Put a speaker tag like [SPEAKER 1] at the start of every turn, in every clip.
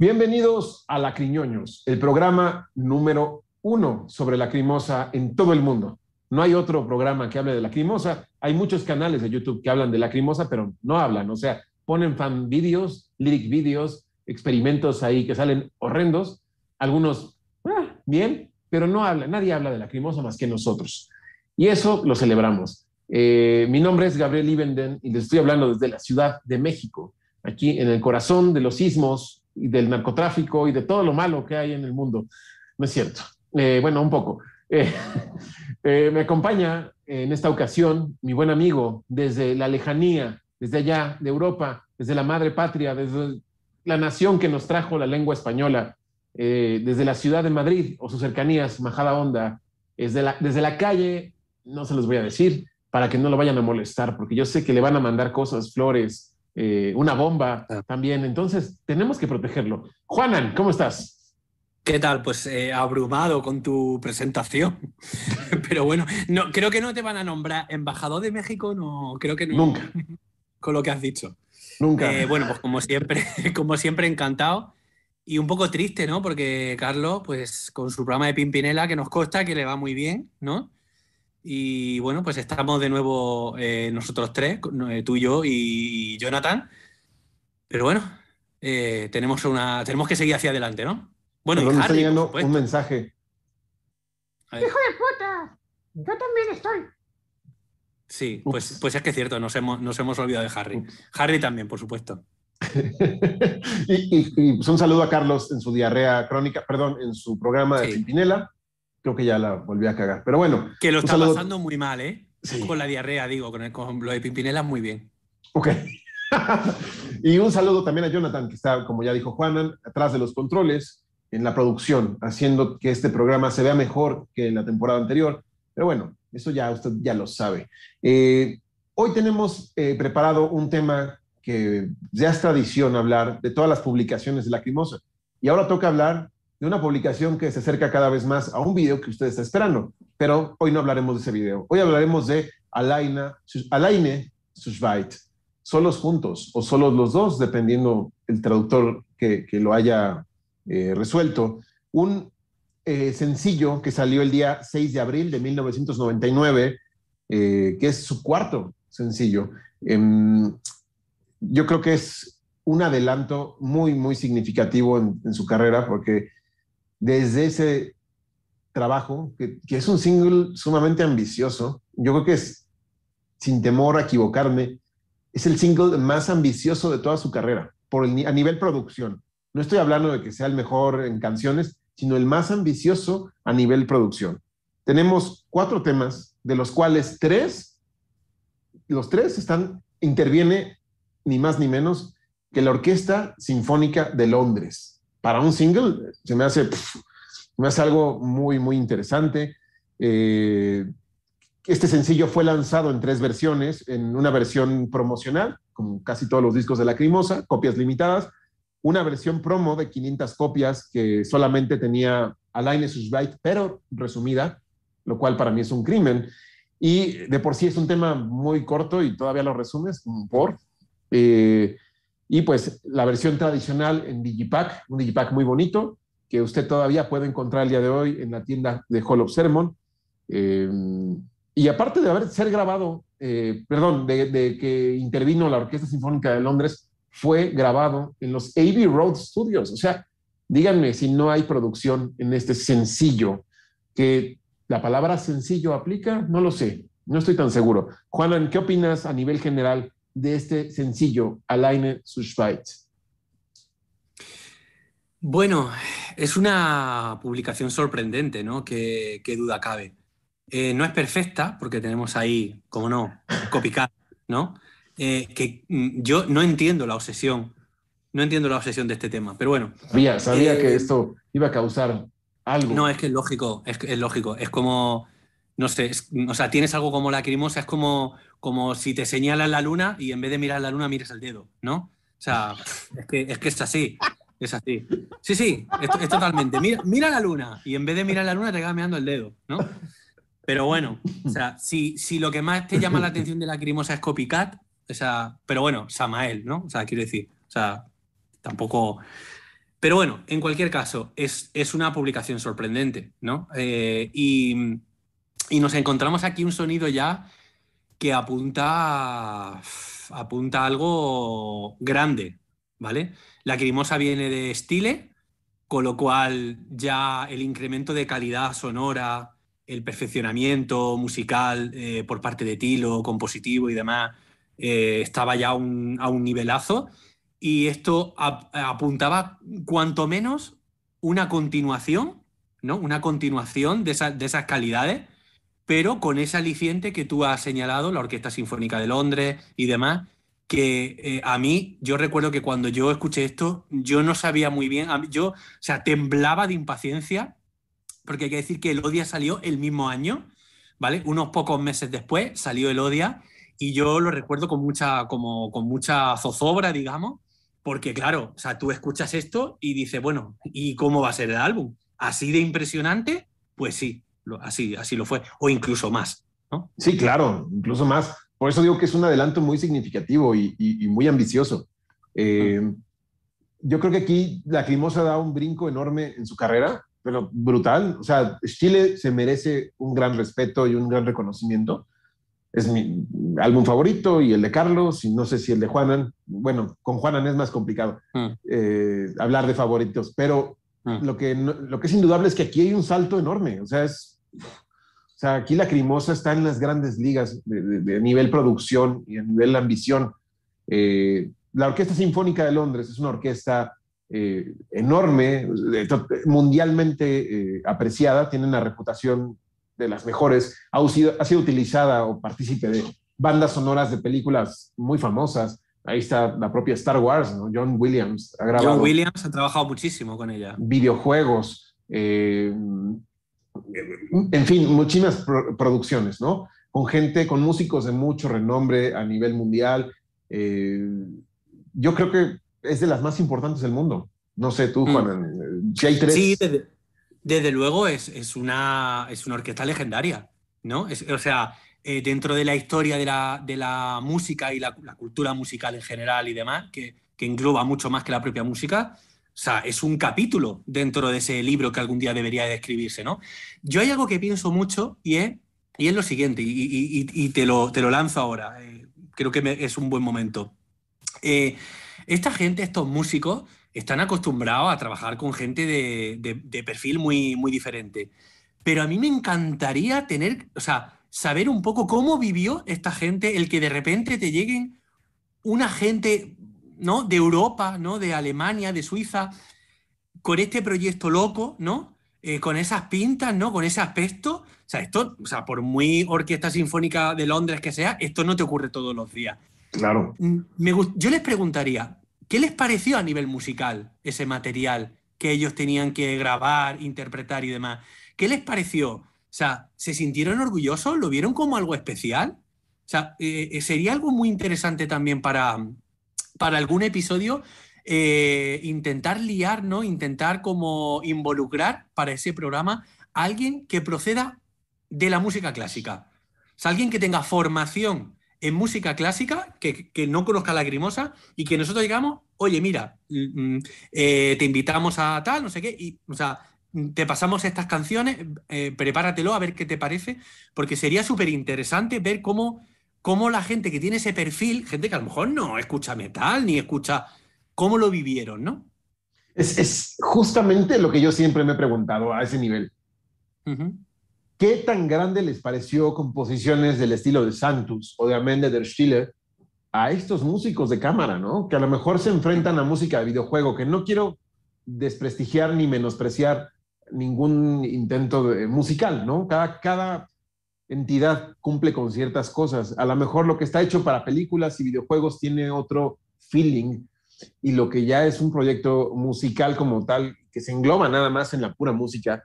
[SPEAKER 1] Bienvenidos a Lacriñoños, el programa número uno sobre lacrimosa en todo el mundo. No hay otro programa que hable de lacrimosa. Hay muchos canales de YouTube que hablan de lacrimosa, pero no hablan. O sea, ponen fan videos, lyric videos, experimentos ahí que salen horrendos. Algunos, ah, bien, pero no hablan. Nadie habla de lacrimosa más que nosotros. Y eso lo celebramos. Eh, mi nombre es Gabriel Ibenden y les estoy hablando desde la Ciudad de México, aquí en el corazón de los sismos y del narcotráfico y de todo lo malo que hay en el mundo. No es cierto. Eh, bueno, un poco. Eh, eh, me acompaña en esta ocasión mi buen amigo desde la lejanía, desde allá de Europa, desde la madre patria, desde la nación que nos trajo la lengua española, desde la ciudad de Madrid o sus cercanías, Majada Honda, desde la, desde la calle, no se los voy a decir, para que no lo vayan a molestar, porque yo sé que le van a mandar cosas, flores, eh, una bomba
[SPEAKER 2] Ah.
[SPEAKER 1] también. Entonces, tenemos que protegerlo. Juanan, ¿cómo estás?
[SPEAKER 2] ¿Qué tal? Pues eh, abrumado con tu presentación. Pero bueno, no, creo que no te van a nombrar embajador de México, no, creo que no.
[SPEAKER 1] Nunca.
[SPEAKER 2] Con lo que has dicho.
[SPEAKER 1] Nunca.
[SPEAKER 2] Eh, bueno, pues como siempre, como siempre, encantado. Y un poco triste, ¿no? Porque Carlos, pues con su programa de Pimpinela, que nos consta que le va muy bien, ¿no? Y bueno, pues estamos de nuevo eh, nosotros tres, eh, tú y yo y Jonathan. Pero bueno, eh, tenemos, una, tenemos que seguir hacia adelante, ¿no? Bueno, y
[SPEAKER 1] me está
[SPEAKER 2] Harry,
[SPEAKER 1] llegando un mensaje.
[SPEAKER 3] ¡Hijo de puta! Yo también estoy.
[SPEAKER 2] Sí, pues, pues es que es cierto, nos hemos, nos hemos olvidado de Harry. Harry también, por supuesto.
[SPEAKER 1] y, y- y, pues, un saludo a Carlos en su diarrea crónica, perdón, en su programa de
[SPEAKER 2] Sí.
[SPEAKER 1] Pimpinela. Creo que ya la volví a cagar. Pero bueno,
[SPEAKER 2] Que lo está
[SPEAKER 1] saludo.
[SPEAKER 2] pasando muy mal, ¿eh?
[SPEAKER 1] Sí.
[SPEAKER 2] Con la diarrea, digo, con, el- con lo de Pimpinela muy bien.
[SPEAKER 1] ok. y un saludo también a Jonathan, que está, como ya dijo Juanan, atrás de los controles, en la producción, haciendo que este programa se vea mejor que en la temporada anterior. Pero bueno, eso ya usted ya lo sabe. Eh, hoy tenemos eh, preparado un tema que ya es tradición hablar de todas las publicaciones de Lacrimosa. Y ahora toca hablar de una publicación que se acerca cada vez más a un video que usted está esperando. Pero hoy no hablaremos de ese video. Hoy hablaremos de Alaina, Alaine Sushvait, solos juntos o solos los dos, dependiendo el traductor que, que lo haya eh, resuelto. Un eh, sencillo que salió el día 6 de abril de 1999, eh, que es su cuarto sencillo. Em, yo creo que es un adelanto muy, muy significativo en, en su carrera, porque desde ese trabajo, que, es un single sumamente ambicioso, yo creo que es, sin temor a equivocarme, es el single más ambicioso de toda su carrera, por a nivel producción. No estoy hablando de que sea el mejor en canciones, sino el más ambicioso a nivel producción. Tenemos cuatro temas, de los cuales tres, los tres están, interviene ni más ni menos que la Orquesta Sinfónica de Londres. Para un single se me hace, pff, me hace algo muy, muy interesante. Eh, este sencillo fue lanzado en tres versiones, en una versión promocional, como casi todos los discos de Lacrimosa, copias limitadas, una versión promo de 500 copias que solamente tenía Alain Sushbait, pero resumida, lo cual para mí es un crimen. Y de por sí es un tema muy corto y todavía lo resumes por. Eh, Y pues la versión tradicional en Digipack, un Digipack muy bonito, que usted todavía puede encontrar el día de hoy en la tienda de Hall of Sermon. Eh, y aparte de haber ser grabado, eh, perdón, de, que intervino la Orquesta Sinfónica de Londres, fue grabado en los Abbey Road Studios. O sea, díganme si no hay producción en este sencillo, que la palabra sencillo aplica, no lo sé, no estoy tan seguro. Juanan, ¿qué opinas a nivel general de este sencillo, Alleine zu Schweiz?
[SPEAKER 2] Bueno, es una publicación sorprendente, ¿no? Qué, qué duda cabe. Eh, no es perfecta, porque tenemos ahí, como no, copycat, ¿no? Eh, que mm, yo no entiendo la obsesión, no entiendo la obsesión de este tema, pero bueno.
[SPEAKER 1] Sabía, sabía eh, que esto iba a causar algo.
[SPEAKER 2] No, es que es lógico, es, es lógico, es como, no sé, o sea, tienes algo como lacrimosa, es como, como si te señalas la luna y en vez de mirar la luna mires el dedo, ¿no? O sea, es que es, que es así. Es así. Sí, sí, es, totalmente. Mira, mira, la luna y en vez de mirar la luna te quedas mirando el dedo, ¿no? Pero bueno, o sea, si, si lo que más te llama la atención de la crimosa es copycat, o sea, pero bueno, Samael, ¿no? O sea, quiero decir, o sea, tampoco... Pero bueno, en cualquier caso, es, es una publicación sorprendente, ¿no? Eh, y, y, nos encontramos aquí un sonido ya que apunta, apunta a algo grande, ¿vale? La crimosa viene de Stile, con lo cual ya el incremento de calidad sonora, el perfeccionamiento musical eh, por parte de Tilo, compositivo y demás, eh, estaba ya un, a un nivelazo. Y esto ap apuntaba cuanto menos una continuación, ¿no? Una continuación de, esa, de esas calidades, pero con ese aliciente que tú has señalado, la Orquesta Sinfónica de Londres y demás, que eh, a mí, yo recuerdo que cuando yo escuché esto, yo no sabía muy bien, yo, o sea, temblaba de impaciencia, porque hay que decir que el Odia salió el mismo año, ¿vale? Unos pocos meses después salió el Odia y yo lo recuerdo con mucha, como, con mucha zozobra, digamos, porque claro, o sea, tú escuchas esto y dices, bueno, ¿y cómo va a ser el álbum? ¿Así de impresionante? Pues sí, así, así lo fue, o incluso más, ¿no?
[SPEAKER 1] Sí, claro, incluso más por eso digo que es un adelanto muy significativo y, y, y muy ambicioso. Eh, yo creo que aquí la Crimosa da un brinco enorme en su carrera, pero brutal. O sea, Chile se merece un gran respeto y un gran reconocimiento. Es mi álbum favorito y el de Carlos, y no sé si el de Juanan. Bueno, con Juanan es más complicado mm. eh, hablar de favoritos, pero mm. lo, que lo que es indudable es que aquí hay un salto enorme. O sea, es o sea, aquí la Crimosa está en las grandes ligas de, de, de nivel producción y a nivel ambición. Eh, la Orquesta Sinfónica de Londres es una orquesta eh, enorme, mundialmente eh, apreciada, tiene una reputación de las mejores, ha sido, ha sido utilizada o partícipe de bandas sonoras de películas muy famosas. Ahí está la propia Star Wars, ¿no? John Williams
[SPEAKER 2] ha grabado. John Williams ha trabajado muchísimo con ella.
[SPEAKER 1] Videojuegos, eh, en fin, muchísimas pro producciones, ¿no? Con gente, con músicos de mucho renombre a nivel mundial. Eh, yo creo que es de las más importantes del mundo. No sé tú, Juan, mm. si hay tres.
[SPEAKER 2] Sí, desde, desde luego es, es, una, es una orquesta legendaria, ¿no? Es, o sea, eh, dentro de la historia de la, de la música y la, la, cultura musical en general y demás, que, que engloba mucho más que la propia música, o sea, es un capítulo dentro de ese libro que algún día debería de escribirse, ¿no? Yo hay algo que pienso mucho y es, y es lo siguiente, y, te, lo, te, lo, lanzo ahora. Eh, creo que es un buen momento. Eh, esta gente, estos músicos, están acostumbrados a trabajar con gente de, de, de, perfil muy, muy diferente. Pero a mí me encantaría tener, o sea, saber un poco cómo vivió esta gente, el que de repente te lleguen una gente ¿no? De Europa, ¿no? De Alemania, de Suiza, con este proyecto loco, ¿no? Eh, con esas pintas, ¿no? Con ese aspecto. O sea, esto, o sea, por muy orquesta sinfónica de Londres que sea, esto no te ocurre todos los días.
[SPEAKER 1] Claro.
[SPEAKER 2] Mm, me, yo les preguntaría, ¿qué les pareció a nivel musical ese material que ellos tenían que grabar, interpretar y demás? ¿Qué les pareció? O sea, ¿se sintieron orgullosos? ¿Lo vieron como algo especial? O sea, eh, eh sería algo muy interesante también para, para algún episodio eh, intentar liar, ¿no? Intentar como involucrar para ese programa a alguien que proceda de la música clásica. Alguien que tenga formación en música clásica que, no conozca Lacrimosa y que nosotros digamos, oye, mira, mm, mm, eh, te invitamos a tal, no sé qué, y, o sea, te pasamos estas canciones, eh, prepáratelo a ver qué te parece, porque sería súper interesante ver cómo, cómo la gente que tiene ese perfil, gente que a lo mejor no escucha metal ni escucha, cómo lo vivieron, ¿no?
[SPEAKER 1] Es, es justamente lo que yo siempre me he preguntado a ese nivel. ¿Qué tan grande les pareció composiciones del estilo de Santos o de Amende der Stille a estos músicos de cámara, ¿no? Que a lo mejor se enfrentan a música de videojuego, que no quiero desprestigiar ni menospreciar ningún intento de- musical, ¿no? Cada, cada entidad cumple con ciertas cosas. A lo mejor lo que está hecho para películas y videojuegos tiene otro feeling y lo que ya es un proyecto musical como tal, que se engloba nada más en la pura música,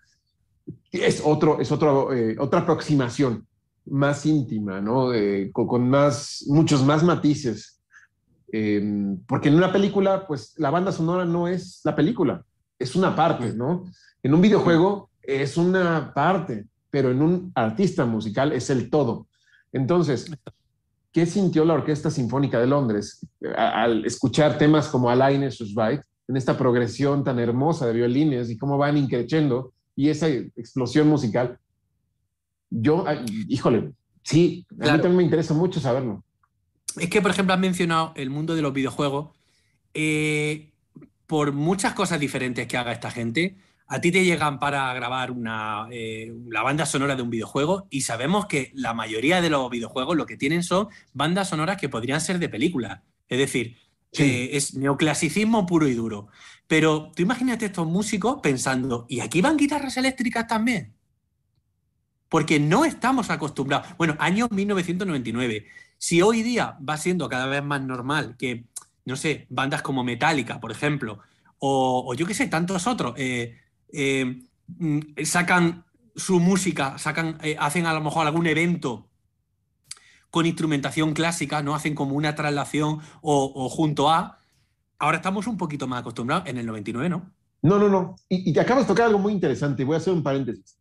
[SPEAKER 1] es, otro, es otro, eh, otra aproximación más íntima, ¿no? Con, más, muchos más matices. Eh, porque en una película, pues la banda sonora no es la película, es una parte, ¿no? En un videojuego es una parte, pero en un artista musical es el todo. Entonces, ¿qué sintió la Orquesta Sinfónica de Londres a- al escuchar temas como Alain Susbait en esta progresión tan hermosa de violines y cómo van increciendo y esa explosión musical? Yo, híjole, sí, a mí también me interesa mucho saberlo.
[SPEAKER 2] Es que, por ejemplo, has mencionado el mundo de los videojuegos. Eh, por muchas cosas diferentes que haga esta gente, a ti te llegan para grabar una, eh, la banda sonora de un videojuego y sabemos que la mayoría de los videojuegos lo que tienen son bandas sonoras que podrían ser de películas. Es decir,
[SPEAKER 1] Sí.
[SPEAKER 2] eh, es neoclasicismo puro y duro. Pero tú imagínate estos músicos pensando, ¿y aquí van guitarras eléctricas también? Porque no estamos acostumbrados. Bueno, año 1999. Si hoy día va siendo cada vez más normal que, no sé, bandas como Metallica, por ejemplo, o, o yo qué sé, tantos otros, eh, eh, mm, sacan su música, sacan, eh, hacen a lo mejor algún evento con instrumentación clásica, no hacen como una traslación o, o junto a. Ahora estamos un poquito más acostumbrados. En el 99, ¿no?
[SPEAKER 1] No, no, no. Y, y te acabas de tocar algo muy interesante. Voy a hacer un paréntesis.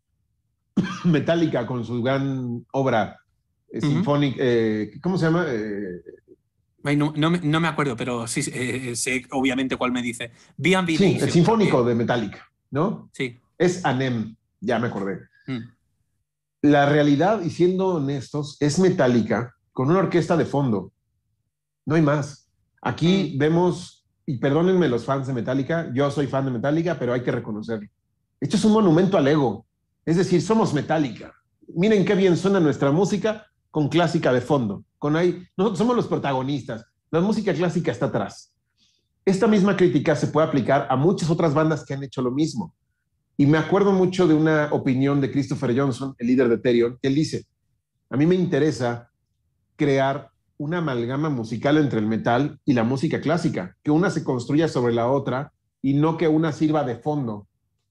[SPEAKER 1] Metallica con su gran obra eh, eh, ¿cómo se llama?
[SPEAKER 2] No, no me- no me acuerdo, pero sí eh, sé obviamente cuál me dice. B&B
[SPEAKER 1] sí,
[SPEAKER 2] Nation,
[SPEAKER 1] el sinfónico de Metallica, ¿no?
[SPEAKER 2] Sí.
[SPEAKER 1] Es ANEM, ya me acordé.
[SPEAKER 2] Mm.
[SPEAKER 1] La realidad, y siendo honestos, es Metallica con una orquesta de fondo. No hay más. Aquí vemos, y perdónenme los fans de Metallica, yo soy fan de Metallica, pero hay que reconocerlo. Esto es un monumento al ego. Es decir, somos Metallica. Miren qué bien suena nuestra música con clásica de fondo. Con ahí, nosotros somos los protagonistas. La música clásica está atrás. Esta misma crítica se puede aplicar a muchas otras bandas que han hecho lo mismo. Y me acuerdo mucho de una opinión de Christopher Johnson, el líder de Therion, que él dice, a mí me interesa crear una amalgama musical entre el metal y la música clásica, que una se construya sobre la otra y no que una sirva de fondo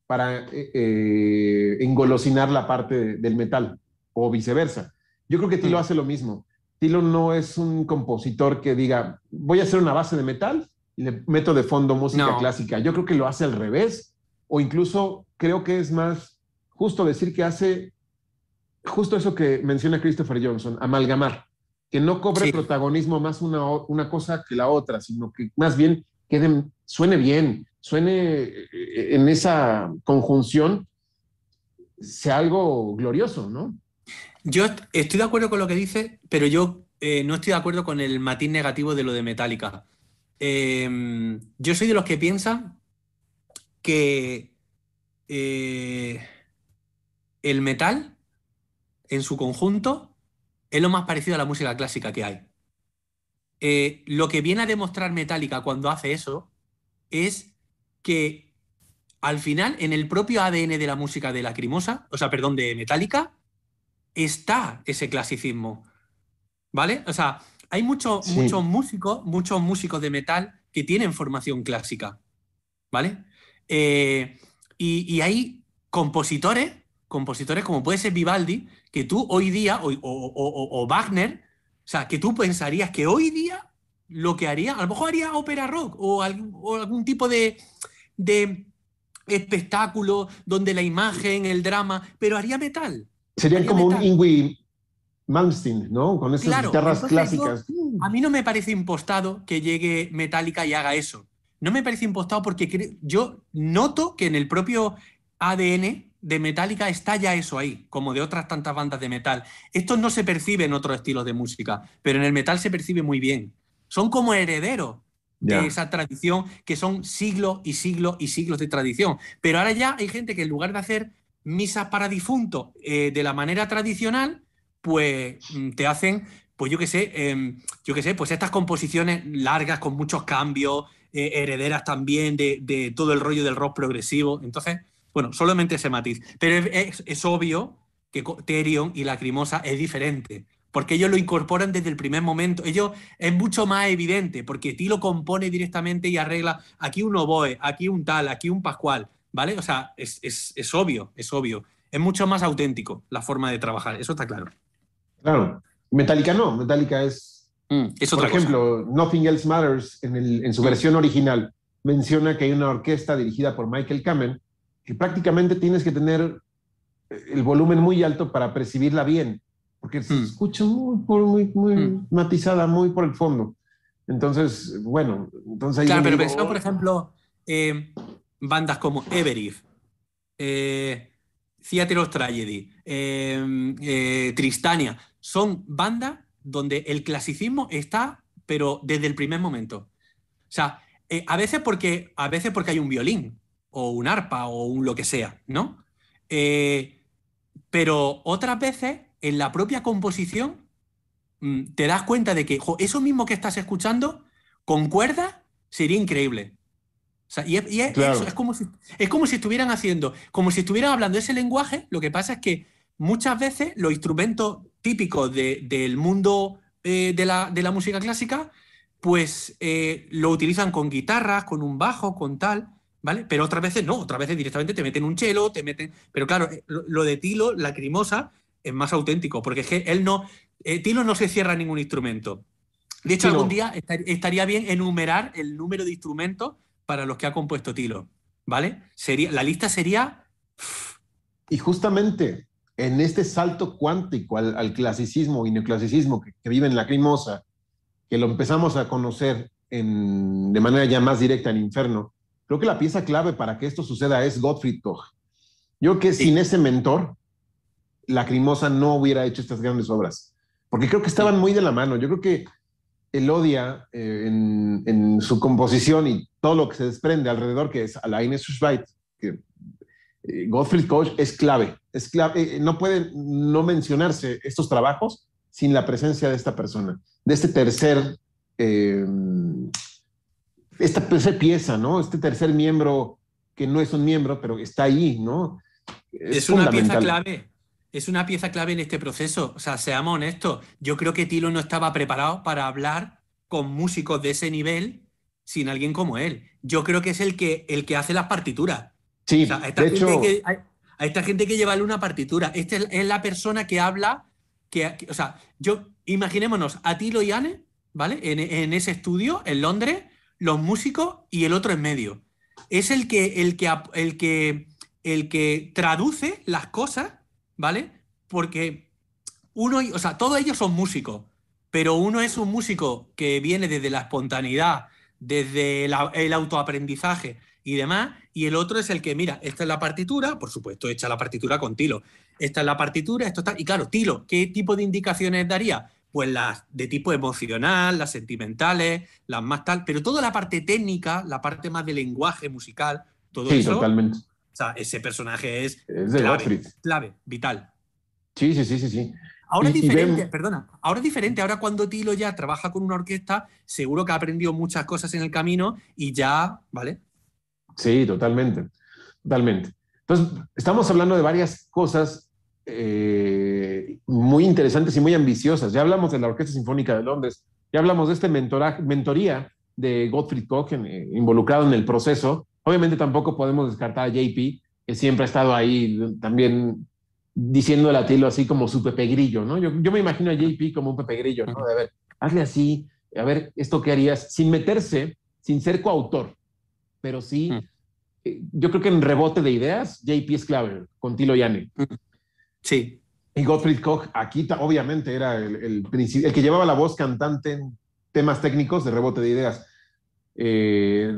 [SPEAKER 1] para eh, eh, engolosinar la parte de- del metal o viceversa. Yo creo que Tilo hace lo mismo. Tilo no es un compositor que diga, voy a hacer una base de metal y le meto de fondo música
[SPEAKER 2] No.
[SPEAKER 1] clásica. Yo creo que lo hace al revés o incluso creo que es más justo decir que hace justo eso que menciona Christopher Johnson, amalgamar, que no cobre
[SPEAKER 2] Sí.
[SPEAKER 1] protagonismo más una, una cosa que la otra, sino que más bien quede, suene bien, suene eh, en esa conjunción, sea algo glorioso, ¿no?
[SPEAKER 2] Yo est- estoy de acuerdo con lo que dice, pero yo eh, no estoy de acuerdo con el matiz negativo de lo de Metallica. Eh, yo soy de los que piensan que eh, el metal, en su conjunto, es lo más parecido a la música clásica que hay. Eh, lo que viene a demostrar Metallica cuando hace eso es que al final, en el propio ADN de la música de Lacrimosa, o sea, perdón, de Metallica, está ese clasicismo. ¿Vale? O sea, hay muchos
[SPEAKER 1] Sí.
[SPEAKER 2] muchos músicos, muchos músicos de metal que tienen formación clásica. ¿Vale? Eh, y, y hay compositores, compositores como puede ser Vivaldi, que tú hoy día, o, o- o- o Wagner, o sea, que tú pensarías que hoy día lo que haría, a lo mejor haría ópera rock o algún, algún tipo de, de espectáculo donde la imagen, el drama, pero haría metal.
[SPEAKER 1] Serían como un. Ingui Malmsteen, ¿no? Con esas
[SPEAKER 2] Claro,
[SPEAKER 1] guitarras clásicas.
[SPEAKER 2] A mí no me parece impostado que llegue Metallica y haga eso. No me parece impostado porque yo noto que en el propio ADN de Metallica está ya eso ahí, como de otras tantas bandas de metal. Esto no se percibe en otros estilos de música, pero en el metal se percibe muy bien. Son como herederos
[SPEAKER 1] Ya.
[SPEAKER 2] de esa tradición que son siglos y siglos y siglos de tradición. Pero ahora ya hay gente que en lugar de hacer misas para difuntos eh, de la manera tradicional, pues mm, te hacen, pues yo qué sé, em, yo qué sé, pues estas composiciones largas con muchos cambios, eh, herederas también de, todo el rollo del rock progresivo. Entonces, bueno, solamente ese matiz. Pero es, obvio que Therion y Lacrimosa es diferente. Porque ellos lo incorporan desde el primer momento. Ellos es mucho más evidente, porque Tilo compone directamente y arregla aquí un oboe, aquí un tal, aquí un pascual, ¿vale? O sea, es, es- es obvio, es obvio. Es mucho más auténtico la forma de trabajar, eso está claro.
[SPEAKER 1] Claro. Metallica no. Metallica es,
[SPEAKER 2] Es
[SPEAKER 1] por
[SPEAKER 2] otra cosa.
[SPEAKER 1] ejemplo, Nothing Else Matters en, el- en su versión original menciona que hay una orquesta dirigida por Michael Kamen que prácticamente tienes que tener eh, el volumen muy alto para percibirla bien, porque se
[SPEAKER 2] Mm.
[SPEAKER 1] escucha muy, muy, muy
[SPEAKER 2] Mm.
[SPEAKER 1] matizada, muy por el fondo. Entonces, bueno, entonces
[SPEAKER 2] Claro, pero
[SPEAKER 1] digo,
[SPEAKER 2] por ejemplo, eh, bandas como Everif, eh, Theater of Tragedy, eh, eh, Tristania, son bandas donde el clasicismo está, pero desde el primer momento. O sea, eh, a, veces porque, a veces porque hay un violín, o un arpa, o un lo que sea, ¿no? Eh, pero otras veces, en la propia composición, mm, te das cuenta de que jo, eso mismo que estás escuchando, con cuerdas, sería increíble. O sea, y es, y es
[SPEAKER 1] Claro.
[SPEAKER 2] eso, es como, si, es como si estuvieran haciendo, como si estuvieran hablando ese lenguaje, lo que pasa es que muchas veces los instrumentos típicos de- del mundo eh, de, la, de la música clásica, pues eh, lo utilizan con guitarras, con un bajo, con tal, ¿vale? Pero otras veces no, otras veces directamente te meten un chelo, te meten... Pero claro, eh, lo, lo de Tilo, Lacrimosa, es más auténtico, porque es que él no... eh, Tilo no se cierra ningún instrumento. De hecho, algún día estar- estaría bien enumerar el número de instrumentos para los que ha compuesto Tilo, ¿vale? Sería, la lista sería...
[SPEAKER 1] Y justamente en este salto cuántico al, al clasicismo y neoclasicismo que, que vive en Lacrimosa, que lo empezamos a conocer en- de manera ya más directa en Inferno, creo que la pieza clave para que esto suceda es Gottfried Koch. Yo creo que
[SPEAKER 2] Sí.
[SPEAKER 1] sin ese mentor, Lacrimosa no hubiera hecho estas grandes obras, porque creo que estaban muy de la mano. Yo creo que Elodia eh, en, en su composición y todo lo que se desprende alrededor, que es Alain Schweit, que eh, Gottfried Koch es clave, es clave. eh, no puede no mencionarse estos trabajos sin la presencia de esta persona, de este tercer, eh, esta tercera pieza, ¿no? Este tercer miembro que no es un miembro, pero está ahí, ¿no?
[SPEAKER 2] Es, una pieza clave. Es una pieza clave en este proceso. O sea, seamos honestos. Yo creo que Tilo no estaba preparado para hablar con músicos de ese nivel sin alguien como él. Yo creo que es el que, el que hace las partituras.
[SPEAKER 1] Sí,
[SPEAKER 2] O sea, a esta,
[SPEAKER 1] de
[SPEAKER 2] gente
[SPEAKER 1] hecho,
[SPEAKER 2] que, a, a esta gente que llevarle una partitura. Esta es, es la persona que habla. Que, que- o sea, yo imaginémonos a Tilo y Anne, ¿vale? En, en ese estudio, en Londres, los músicos y el otro en medio. Es el que, el que, el que, el que traduce las cosas, ¿vale? Porque uno, o sea, todos ellos son músicos, pero uno es un músico que viene desde la espontaneidad, desde la- el autoaprendizaje y demás, y el otro es el que, mira, esta es la partitura, por supuesto, hecha la partitura con Tilo. Esta es la partitura, esto está. Y claro, Tilo, ¿qué tipo de indicaciones daría? Pues las de tipo emocional, las sentimentales, las más tal, pero toda la parte técnica, la parte más de lenguaje musical, todo
[SPEAKER 1] sí,
[SPEAKER 2] eso.
[SPEAKER 1] totalmente.
[SPEAKER 2] O sea, ese personaje es
[SPEAKER 1] Es de
[SPEAKER 2] clave, clave, vital.
[SPEAKER 1] Sí, sí, sí, sí, sí.
[SPEAKER 2] Ahora es diferente, perdona, ahora es diferente. Ahora cuando Tilo ya trabaja con una orquesta, seguro que ha aprendido muchas cosas en el camino y ya, ¿vale?
[SPEAKER 1] Sí, totalmente, totalmente. Entonces, estamos hablando de varias cosas eh, muy interesantes y muy ambiciosas. Ya hablamos de la Orquesta Sinfónica de Londres, ya hablamos de este mentoría de Gottfried Koch en- eh, involucrado en el proceso. Obviamente tampoco podemos descartar a JP, que siempre ha estado ahí también diciendo a Tilo así como su Pepe Grillo, ¿no? Yo, yo me imagino a JP como un Pepe Grillo, ¿no? De a ver, hazle así, a ver, esto qué harías, sin meterse, sin ser coautor, pero sí,
[SPEAKER 2] Mm.
[SPEAKER 1] Yo creo que en rebote de ideas, JP es clave, con Tilo Yane.
[SPEAKER 2] Sí.
[SPEAKER 1] Y Gottfried Koch, aquí obviamente era el, el, el, que llevaba la voz cantante en temas técnicos de rebote de ideas. Eh,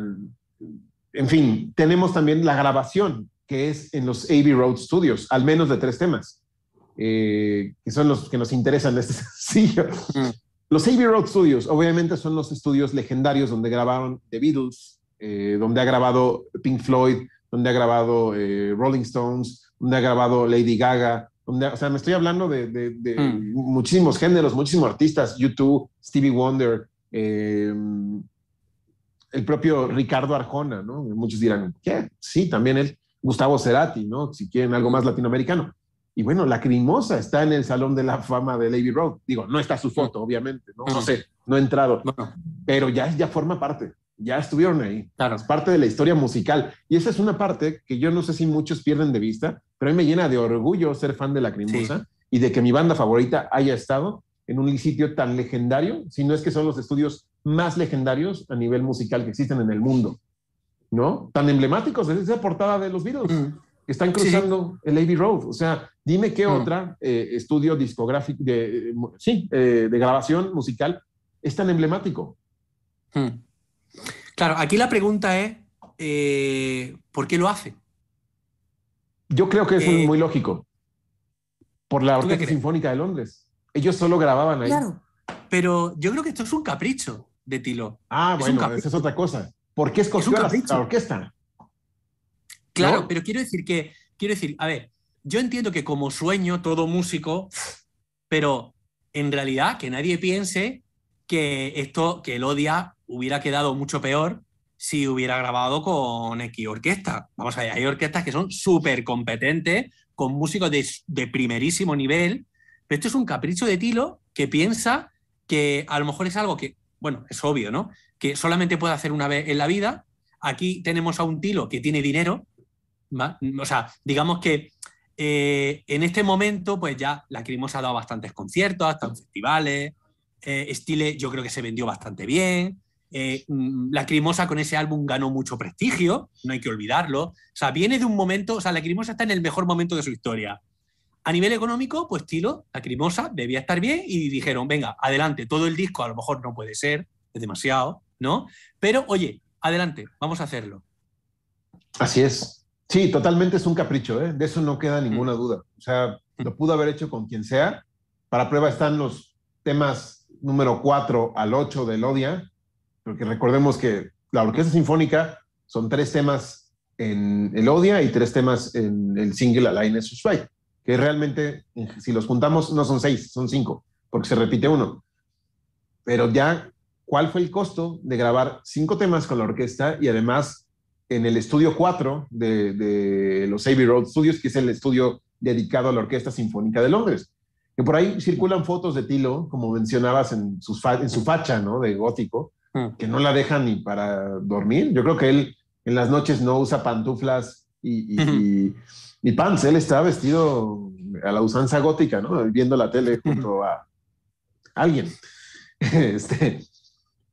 [SPEAKER 1] en fin, tenemos también la grabación, que es en los Abbey Road Studios, al menos de tres temas, eh, que son los que nos interesan de este sencillo. Mm. Los Abbey Road Studios, obviamente, son los estudios legendarios donde grabaron The Beatles, eh, donde ha grabado Pink Floyd, donde ha grabado Rolling Stones, donde ha grabado Lady Gaga, o sea, me estoy hablando de, de, mm. muchísimos géneros, muchísimos artistas, YouTube, Stevie Wonder, eh, el propio Ricardo Arjona, ¿no? Muchos dirán, ¿qué? Sí, también él, Gustavo Cerati, ¿no? Si quieren algo más latinoamericano. Y bueno, la Crimosa está en el Salón de la Fama de Lady Road. Digo, no está su foto, obviamente, ¿no? No sé, no he entrado, pero ya, ya forma parte ya estuvieron ahí. Claro. Es parte de la historia musical. Y esa es una parte que yo no sé si muchos pierden de vista, pero a mí me llena de orgullo ser fan de La Crimosa y de que mi banda favorita haya estado en un sitio tan legendario, si no es que son los estudios más legendarios a nivel musical que existen en el mundo, ¿no? Tan emblemáticos, es esa portada de los Beatles. Mm. que Están cruzando el Abbey Road. O sea, dime qué mm. otra eh, estudio discográfico, de, sí, eh, de grabación musical es tan emblemático.
[SPEAKER 2] Mm. Claro, aquí la pregunta es, eh, ¿por qué lo hace?
[SPEAKER 1] Yo creo que es eh, muy lógico. Por la Orquesta Sinfónica de Londres. Ellos solo grababan ahí. Claro,
[SPEAKER 2] pero yo creo que esto es un capricho de Tilo.
[SPEAKER 1] Ah, bueno, esa es otra cosa. ¿Por qué escogió la, la, orquesta?
[SPEAKER 2] Claro, pero quiero decir que, quiero decir, a ver, yo entiendo que como sueño todo músico, pero en realidad que nadie piense que esto, que el odia hubiera quedado mucho peor si hubiera grabado con X orquesta. Vamos a ver, hay orquestas que son súper competentes, con músicos de, primerísimo nivel, pero esto es un capricho de Tilo que piensa que a lo mejor es algo que, bueno, es obvio, ¿no? Que solamente puede hacer una vez en la vida. Aquí tenemos a un Tilo que tiene dinero, o sea, digamos que eh, en este momento, pues ya la Crimosa ha dado bastantes conciertos, hasta en festivales. Eh, yo creo que se vendió bastante bien. Eh, mm, la Crimosa con ese álbum ganó mucho prestigio, no hay que olvidarlo. O sea, viene de un momento, o sea, la Crimosa está en el mejor momento de su historia. A nivel económico, pues Tilo, la Crimosa, debía estar bien y dijeron, venga, adelante, todo el disco a lo mejor no puede ser, es demasiado, ¿no? Pero oye, adelante, vamos a hacerlo.
[SPEAKER 1] Así es. Sí, totalmente es un capricho, ¿eh? de eso no queda ninguna mm. duda. O sea, lo mm. pudo haber hecho con quien sea. Para prueba están los temas número 4 al 8 del Odia, porque recordemos que la Orquesta Sinfónica son tres temas en el Odia y tres temas en el single Align Strike, que realmente, si los juntamos, no son seis, son cinco, porque se repite uno. Pero ya, ¿cuál fue el costo de grabar cinco temas con la orquesta y además en el estudio 4 de, de los Abbey Road Studios, que es el estudio dedicado a la Orquesta Sinfónica de Londres? Que por ahí circulan fotos de Tilo, como mencionabas en, sus en su facha, ¿no? De gótico. Que no la deja ni para dormir. Yo creo que él en las noches no usa pantuflas y, y, pants. Él está vestido a la usanza gótica, ¿no? Viendo la tele junto a alguien. Este,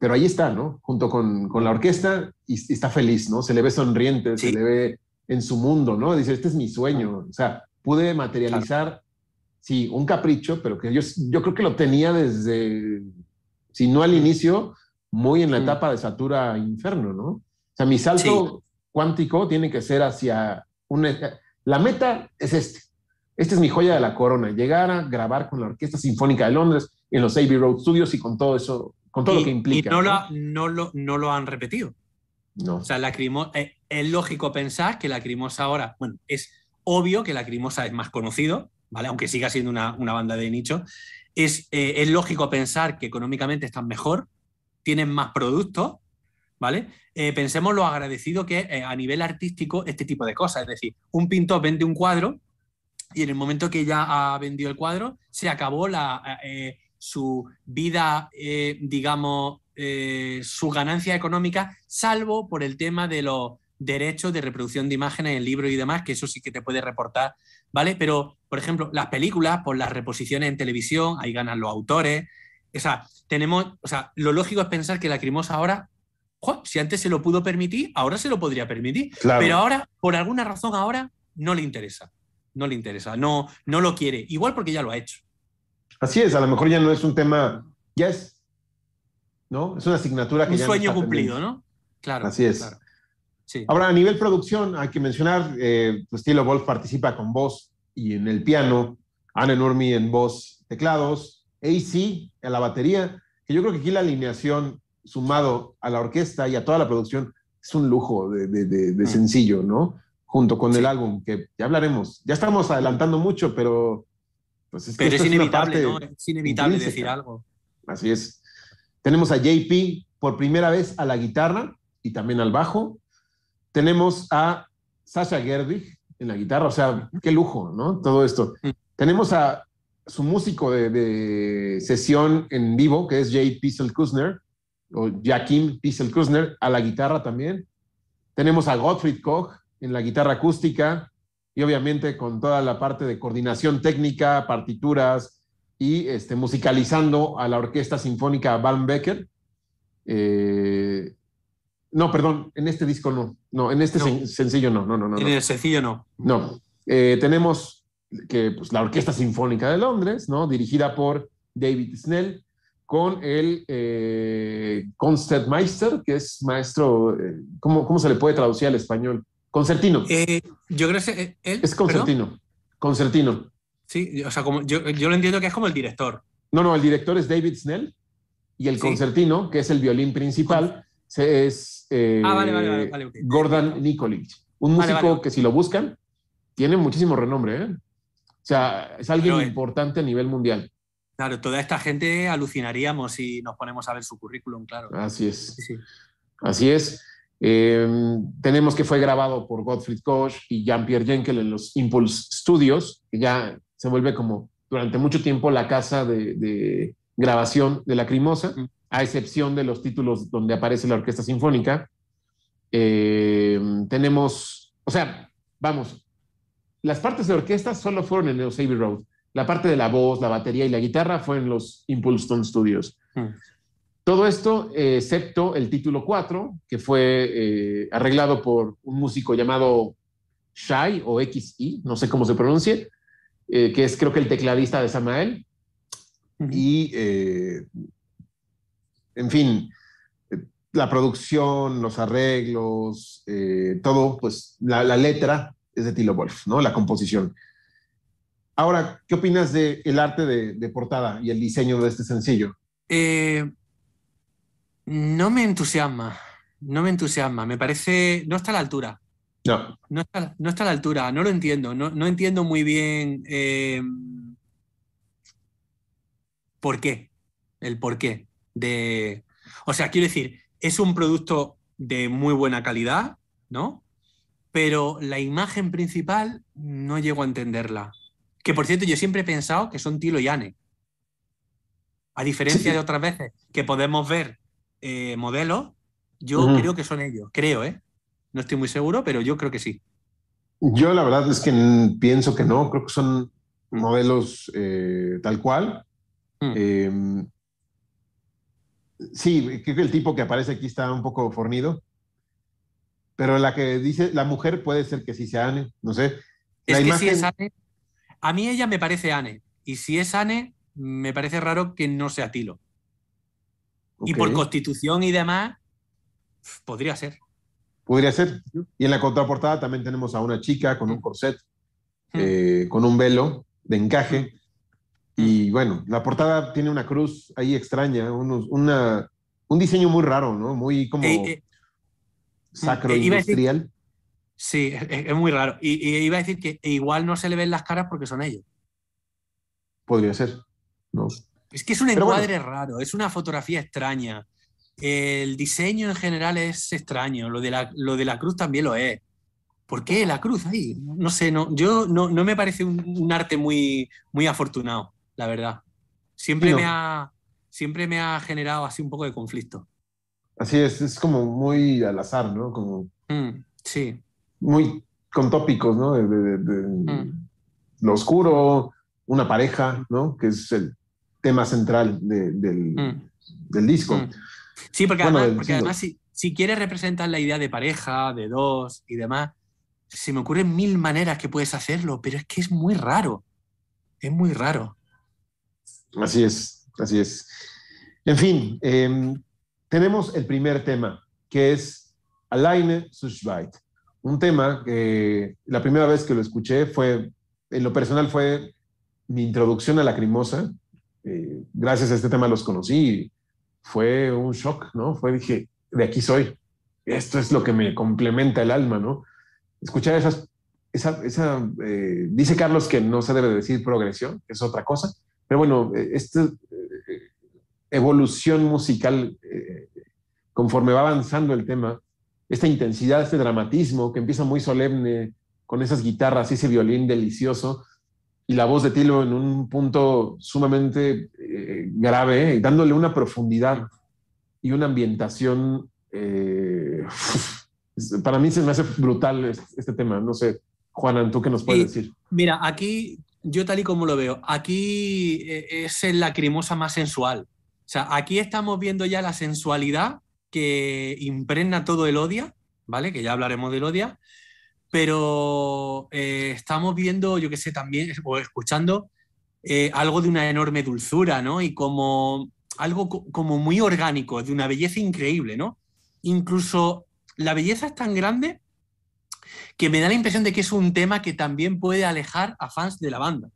[SPEAKER 1] pero ahí está, ¿no? Junto con, con la orquesta y, está feliz, ¿no? Se le ve sonriente, se le ve en su mundo, ¿no? Dice, este es mi sueño. O sea, pude materializar, sí, un capricho, pero que yo, yo creo que lo tenía desde, si no al inicio, muy en la mm. etapa de Satura Inferno, ¿no? O sea, mi salto cuántico tiene que ser hacia una... La meta es este. Esta es mi joya de la corona, llegar a grabar con la Orquesta Sinfónica de Londres en los Abbey Road Studios y con todo eso, con todo lo que implica.
[SPEAKER 2] Y no, Lo, no, lo, no lo han repetido. No. O sea, la eh, es lógico pensar que la Crimosa ahora, bueno, es obvio que la Crimosa es más conocido, ¿vale? Aunque siga siendo una, una banda de nicho. Es, eh, es lógico pensar que económicamente están mejor, tienen más productos, ¿vale? Eh, pensemos lo agradecido que es eh, a nivel artístico este tipo de cosas. Es decir, un pintor vende un cuadro y en el momento que ya ha vendido el cuadro, se acabó la, eh, su vida, digamos, su ganancia económica, salvo por el tema de los derechos de reproducción de imágenes en libros y demás, que eso sí que te puede reportar, ¿vale? Pero, por ejemplo, las películas, por las reposiciones en televisión, ahí ganan los autores, o sea, tenemos, o sea, lo lógico es pensar que la Crimosa ahora, si antes se lo pudo permitir, ahora se lo podría permitir. Pero ahora, por alguna razón, ahora no le interesa. no le interesa, no, no lo quiere. Igual porque ya lo ha hecho.
[SPEAKER 1] Así es, a lo mejor ya no es un tema, ya es, ¿no? Es una asignatura que
[SPEAKER 2] Un
[SPEAKER 1] ya
[SPEAKER 2] sueño cumplido,
[SPEAKER 1] pendiente.
[SPEAKER 2] ¿no? Claro.
[SPEAKER 1] Así es.
[SPEAKER 2] claro. Sí.
[SPEAKER 1] Ahora, a nivel producción, hay que mencionar, eh, pues Tilo Wolf participa con voz y en el piano, Anne Nurmi en voz, teclados, AC en la batería, que yo creo que aquí la alineación sumado a la orquesta y a toda la producción es un lujo de, de- de- de
[SPEAKER 2] Mm.
[SPEAKER 1] sencillo, ¿no? Junto con
[SPEAKER 2] Sí.
[SPEAKER 1] el álbum, que ya hablaremos. Ya estamos adelantando mucho, pero... Pues es que
[SPEAKER 2] Pero es inevitable, ¿no? Es inevitable
[SPEAKER 1] intrínseca.
[SPEAKER 2] decir algo.
[SPEAKER 1] Así es. Tenemos a JP por primera vez a la guitarra y también al bajo. Tenemos a Sasha Gerwig en la guitarra, o sea, qué lujo, ¿no? Todo esto.
[SPEAKER 2] Mm.
[SPEAKER 1] Tenemos a su músico de, de sesión en vivo, que es Jay Piesel Kusner, o Jakim Piesel Kusner, a la guitarra también. Tenemos a Gottfried Koch en la guitarra acústica y obviamente con toda la parte de coordinación técnica, partituras y este, musicalizando a la Orquesta Sinfónica Balmbecker. Eh, no, perdón, en este disco no, no, en este
[SPEAKER 2] No.
[SPEAKER 1] sen- sencillo no, no, no, no.
[SPEAKER 2] En el sencillo no.
[SPEAKER 1] No. Eh, tenemos que pues, la Orquesta Sinfónica de Londres, ¿no? Dirigida por David Snell, con el eh, Concertmeister, que es maestro, eh, ¿cómo, ¿cómo se le puede traducir al español? Concertino.
[SPEAKER 2] Eh, yo creo que es- él.
[SPEAKER 1] es
[SPEAKER 2] ¿perdón?
[SPEAKER 1] concertino. Concertino.
[SPEAKER 2] Sí, o sea, como, yo, yo lo entiendo que es como el director.
[SPEAKER 1] No, no, el director es David Snell y el
[SPEAKER 2] Sí.
[SPEAKER 1] concertino, que es el violín principal, es eh,
[SPEAKER 2] Ah, vale, vale, vale.
[SPEAKER 1] Gordon Nikolic. Un músico que si lo buscan, tiene muchísimo renombre. ¿eh? O sea, es alguien importante a nivel mundial.
[SPEAKER 2] Claro, toda esta gente alucinaríamos si nos ponemos a ver su currículum, claro.
[SPEAKER 1] Así es.
[SPEAKER 2] Sí, sí.
[SPEAKER 1] Así es. Eh, tenemos que fue grabado por Gottfried Koch y Jean-Pierre Jenkel en los Impulse Studios, que ya se vuelve como durante mucho tiempo la casa de, de grabación de la Crimosa,
[SPEAKER 2] Mm.
[SPEAKER 1] a excepción de los títulos donde aparece la Orquesta Sinfónica. Eh, tenemos, o sea, vamos, las partes de orquesta solo fueron en los Abbey Road. La parte de la voz, la batería y la guitarra fue en los Impulse Stone Studios.
[SPEAKER 2] Mm.
[SPEAKER 1] Todo esto, eh, excepto el título 4, que fue eh, arreglado por un músico llamado Shai o XI, no sé cómo se pronuncie, eh, que es creo que el tecladista de Samael. Y, eh, en fin, la producción, los arreglos, todo, pues la, la letra es de Tilo Wolf, ¿no? La composición. Ahora, ¿qué opinas del el arte de, de portada y el diseño de este sencillo?
[SPEAKER 2] Eh, no me entusiasma, no me entusiasma. Me parece, no está a la altura.
[SPEAKER 1] No,
[SPEAKER 2] No está, no está a la altura, no lo entiendo. No, no entiendo muy bien eh, por qué. El por qué. De, o sea, quiero decir, es un producto de muy buena calidad, ¿no? Pero la imagen principal no llego a entenderla. Que por cierto, yo siempre he pensado que son Tilo y Anne. A diferencia
[SPEAKER 1] Sí.
[SPEAKER 2] de otras veces que podemos ver eh, modelos, yo creo que son ellos. Creo, ¿eh? No estoy muy seguro, pero yo creo que sí.
[SPEAKER 1] yo la verdad es que pienso que no, creo que son modelos eh, tal cual.
[SPEAKER 2] Mm.
[SPEAKER 1] Eh, sí, creo que el tipo que aparece aquí está un poco fornido, pero la que dice la mujer puede ser que sí sea Anne, no sé.
[SPEAKER 2] Es
[SPEAKER 1] La
[SPEAKER 2] que
[SPEAKER 1] imagen-
[SPEAKER 2] si es Anne, a mí ella me parece Anne. Y si es Anne, me parece raro que no sea Tilo. Y por constitución y demás, podría ser.
[SPEAKER 1] Podría ser. Y en la contraportada también tenemos a una chica con un corset,
[SPEAKER 2] Mm.
[SPEAKER 1] eh, con un velo de encaje. Y bueno, la portada tiene una cruz ahí extraña, unos- una, un diseño muy raro, ¿no? Muy como
[SPEAKER 2] Eh, eh,
[SPEAKER 1] sacro
[SPEAKER 2] eh, decir- sí, es, es muy raro. Y, y iba a decir que igual no se le ven las caras porque son ellos.
[SPEAKER 1] Podría ser, ¿no?
[SPEAKER 2] Es que es un
[SPEAKER 1] bueno.
[SPEAKER 2] encuadre raro, es una fotografía extraña. El diseño en general es extraño, lo de la, lo de la cruz también lo es. ¿Por qué la cruz ahí? No sé, no, yo no, no me parece un, un arte muy, muy afortunado, la verdad. Siempre,
[SPEAKER 1] no.
[SPEAKER 2] me ha, siempre me ha generado así un poco de conflicto.
[SPEAKER 1] Así es, es como muy al azar, ¿no? Como
[SPEAKER 2] Mm, sí,
[SPEAKER 1] muy con tópicos, ¿no? De, de- de-
[SPEAKER 2] Mm.
[SPEAKER 1] lo oscuro, una pareja, ¿no? Que es el tema central de- del,
[SPEAKER 2] Mm.
[SPEAKER 1] del disco.
[SPEAKER 2] Sí, porque
[SPEAKER 1] Bueno,
[SPEAKER 2] además, porque además si, si quieres representar la idea de pareja, de dos y demás, se me ocurren mil maneras que puedes hacerlo, pero es que es muy raro. Es muy raro.
[SPEAKER 1] Así es, así es. En fin, em, tenemos el primer tema, que es Alleine Sushbait. Un tema que la primera vez que lo escuché fue, en lo personal, fue mi introducción a la crimosa. Eh, gracias a este tema los conocí. Fue un shock, ¿no? Fue, dije, de aquí soy. Esto es lo que me complementa el alma, ¿no? Escuchar esas, esa, esa eh, dice Carlos que no se debe decir progresión, es otra cosa, pero bueno, eh, esta evolución musical, conforme va avanzando el tema, esta intensidad, este dramatismo que empieza muy solemne con esas guitarras y ese violín delicioso y la voz de Tilo en un punto sumamente eh, grave, eh, dándole una profundidad y una ambientación. Eh, para mí se me hace brutal este, tema. No sé, Juanan, ¿tú qué nos puedes decir?
[SPEAKER 2] Mira, aquí, yo tal y como lo veo, aquí es la lacrimosa más sensual. O sea, aquí estamos viendo ya la sensualidad que impregna todo el Odia, ¿vale? Que ya hablaremos del Odia, pero eh, estamos viendo, yo qué sé, también, o escuchando eh, algo de una enorme dulzura, ¿no? Y como algo como muy orgánico, de una belleza increíble, ¿no? Incluso la belleza es tan grande que me da la impresión de que es un tema que también puede alejar a fans de la banda,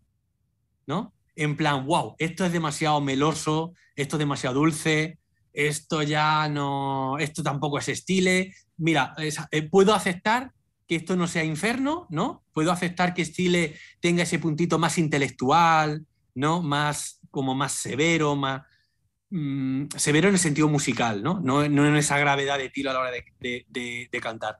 [SPEAKER 2] ¿no? En plan, wow, esto es demasiado meloso, esto es demasiado dulce, esto ya no, esto tampoco es estile. Mira, eh, puedo aceptar que esto no sea inferno, ¿no? Puedo aceptar que estile tenga ese puntito más intelectual, ¿no? Más, como más severo, más... Mm, severo en el sentido musical, ¿no? No, en esa gravedad de tiro a la hora de, cantar.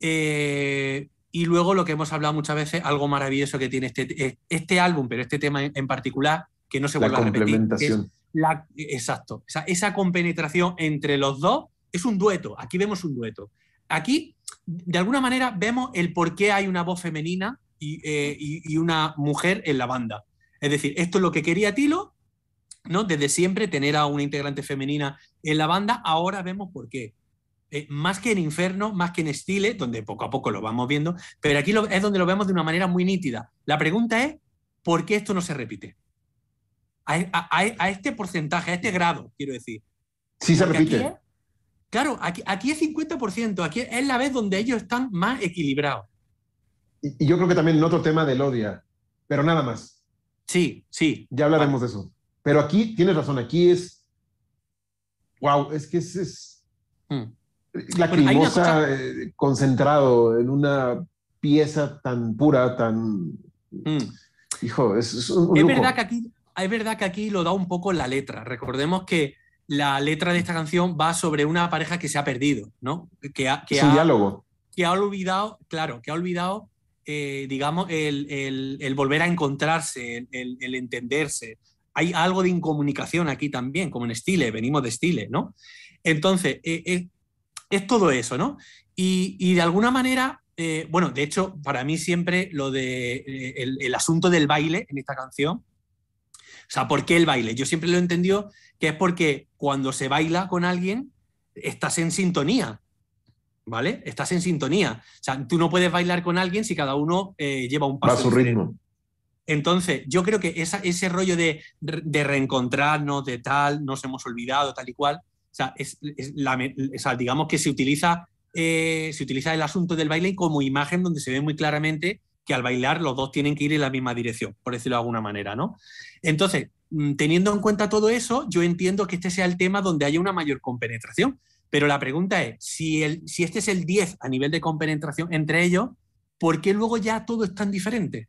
[SPEAKER 2] Eh, y luego lo que hemos hablado muchas veces, algo maravilloso que tiene este, este álbum, pero este tema en, particular, que no se vuelve a repetir. La, exacto. esa compenetración entre los dos es un dueto. Aquí vemos un dueto. Aquí, de alguna manera, vemos el por qué hay una voz femenina eh, y, una mujer en la banda. Es decir, esto es lo que quería Tilo, ¿no? Desde siempre, tener a una integrante femenina en la banda. Ahora vemos por qué. Eh, más que en Inferno, más que en Stile, donde poco a poco lo vamos viendo, pero aquí es donde lo vemos de una manera muy nítida. La pregunta es, ¿por qué esto no se repite? a, este porcentaje, a este grado, quiero decir.
[SPEAKER 1] Sí se repite.
[SPEAKER 2] claro, aquí, aquí es 50%, aquí es la vez donde ellos están más equilibrados.
[SPEAKER 1] Y, yo creo que también en otro tema del odia, pero nada más.
[SPEAKER 2] Sí, sí.
[SPEAKER 1] Ya hablaremos de eso. Pero aquí tienes razón, aquí es. Wow, es que es. es hmm. Lacrimosa, eh, concentrado en una pieza tan pura, tan. Hmm. Hijo, es, un,
[SPEAKER 2] Es verdad que aquí es verdad que aquí lo da un poco la letra. Recordemos que la letra de esta canción va sobre una pareja que se ha perdido, ¿no? Que ha,
[SPEAKER 1] es un diálogo.
[SPEAKER 2] Que ha olvidado, claro, que ha olvidado, eh, digamos, el, volver a encontrarse, el, entenderse. Hay algo de incomunicación aquí también, como en estilo, venimos de estilo, ¿no? Entonces, eh, eh, es todo eso, ¿no? Y, de alguna manera, bueno, de hecho, para mí siempre lo de el asunto del baile en esta canción o sea, ¿por qué el baile? Yo siempre lo he entendido que es porque cuando se baila con alguien, estás en sintonía. ¿Vale? Estás en sintonía. O sea, tú no puedes bailar con alguien si cada uno eh, lleva un paso.
[SPEAKER 1] a su ritmo.
[SPEAKER 2] Entonces, yo creo que ese rollo de, reencontrarnos, de tal, nos hemos olvidado, tal y cual, o sea, digamos que se utiliza, eh, se utiliza el asunto del baile como imagen donde se ve muy claramente que al bailar los dos tienen que ir en la misma dirección, por decirlo de alguna manera, ¿no? Entonces, mm, teniendo en cuenta todo eso, yo entiendo que este sea el tema donde haya una mayor compenetración. Pero la pregunta es, si este es el 10 a nivel de compenetración entre ellos, ¿por qué luego ya todo es tan diferente?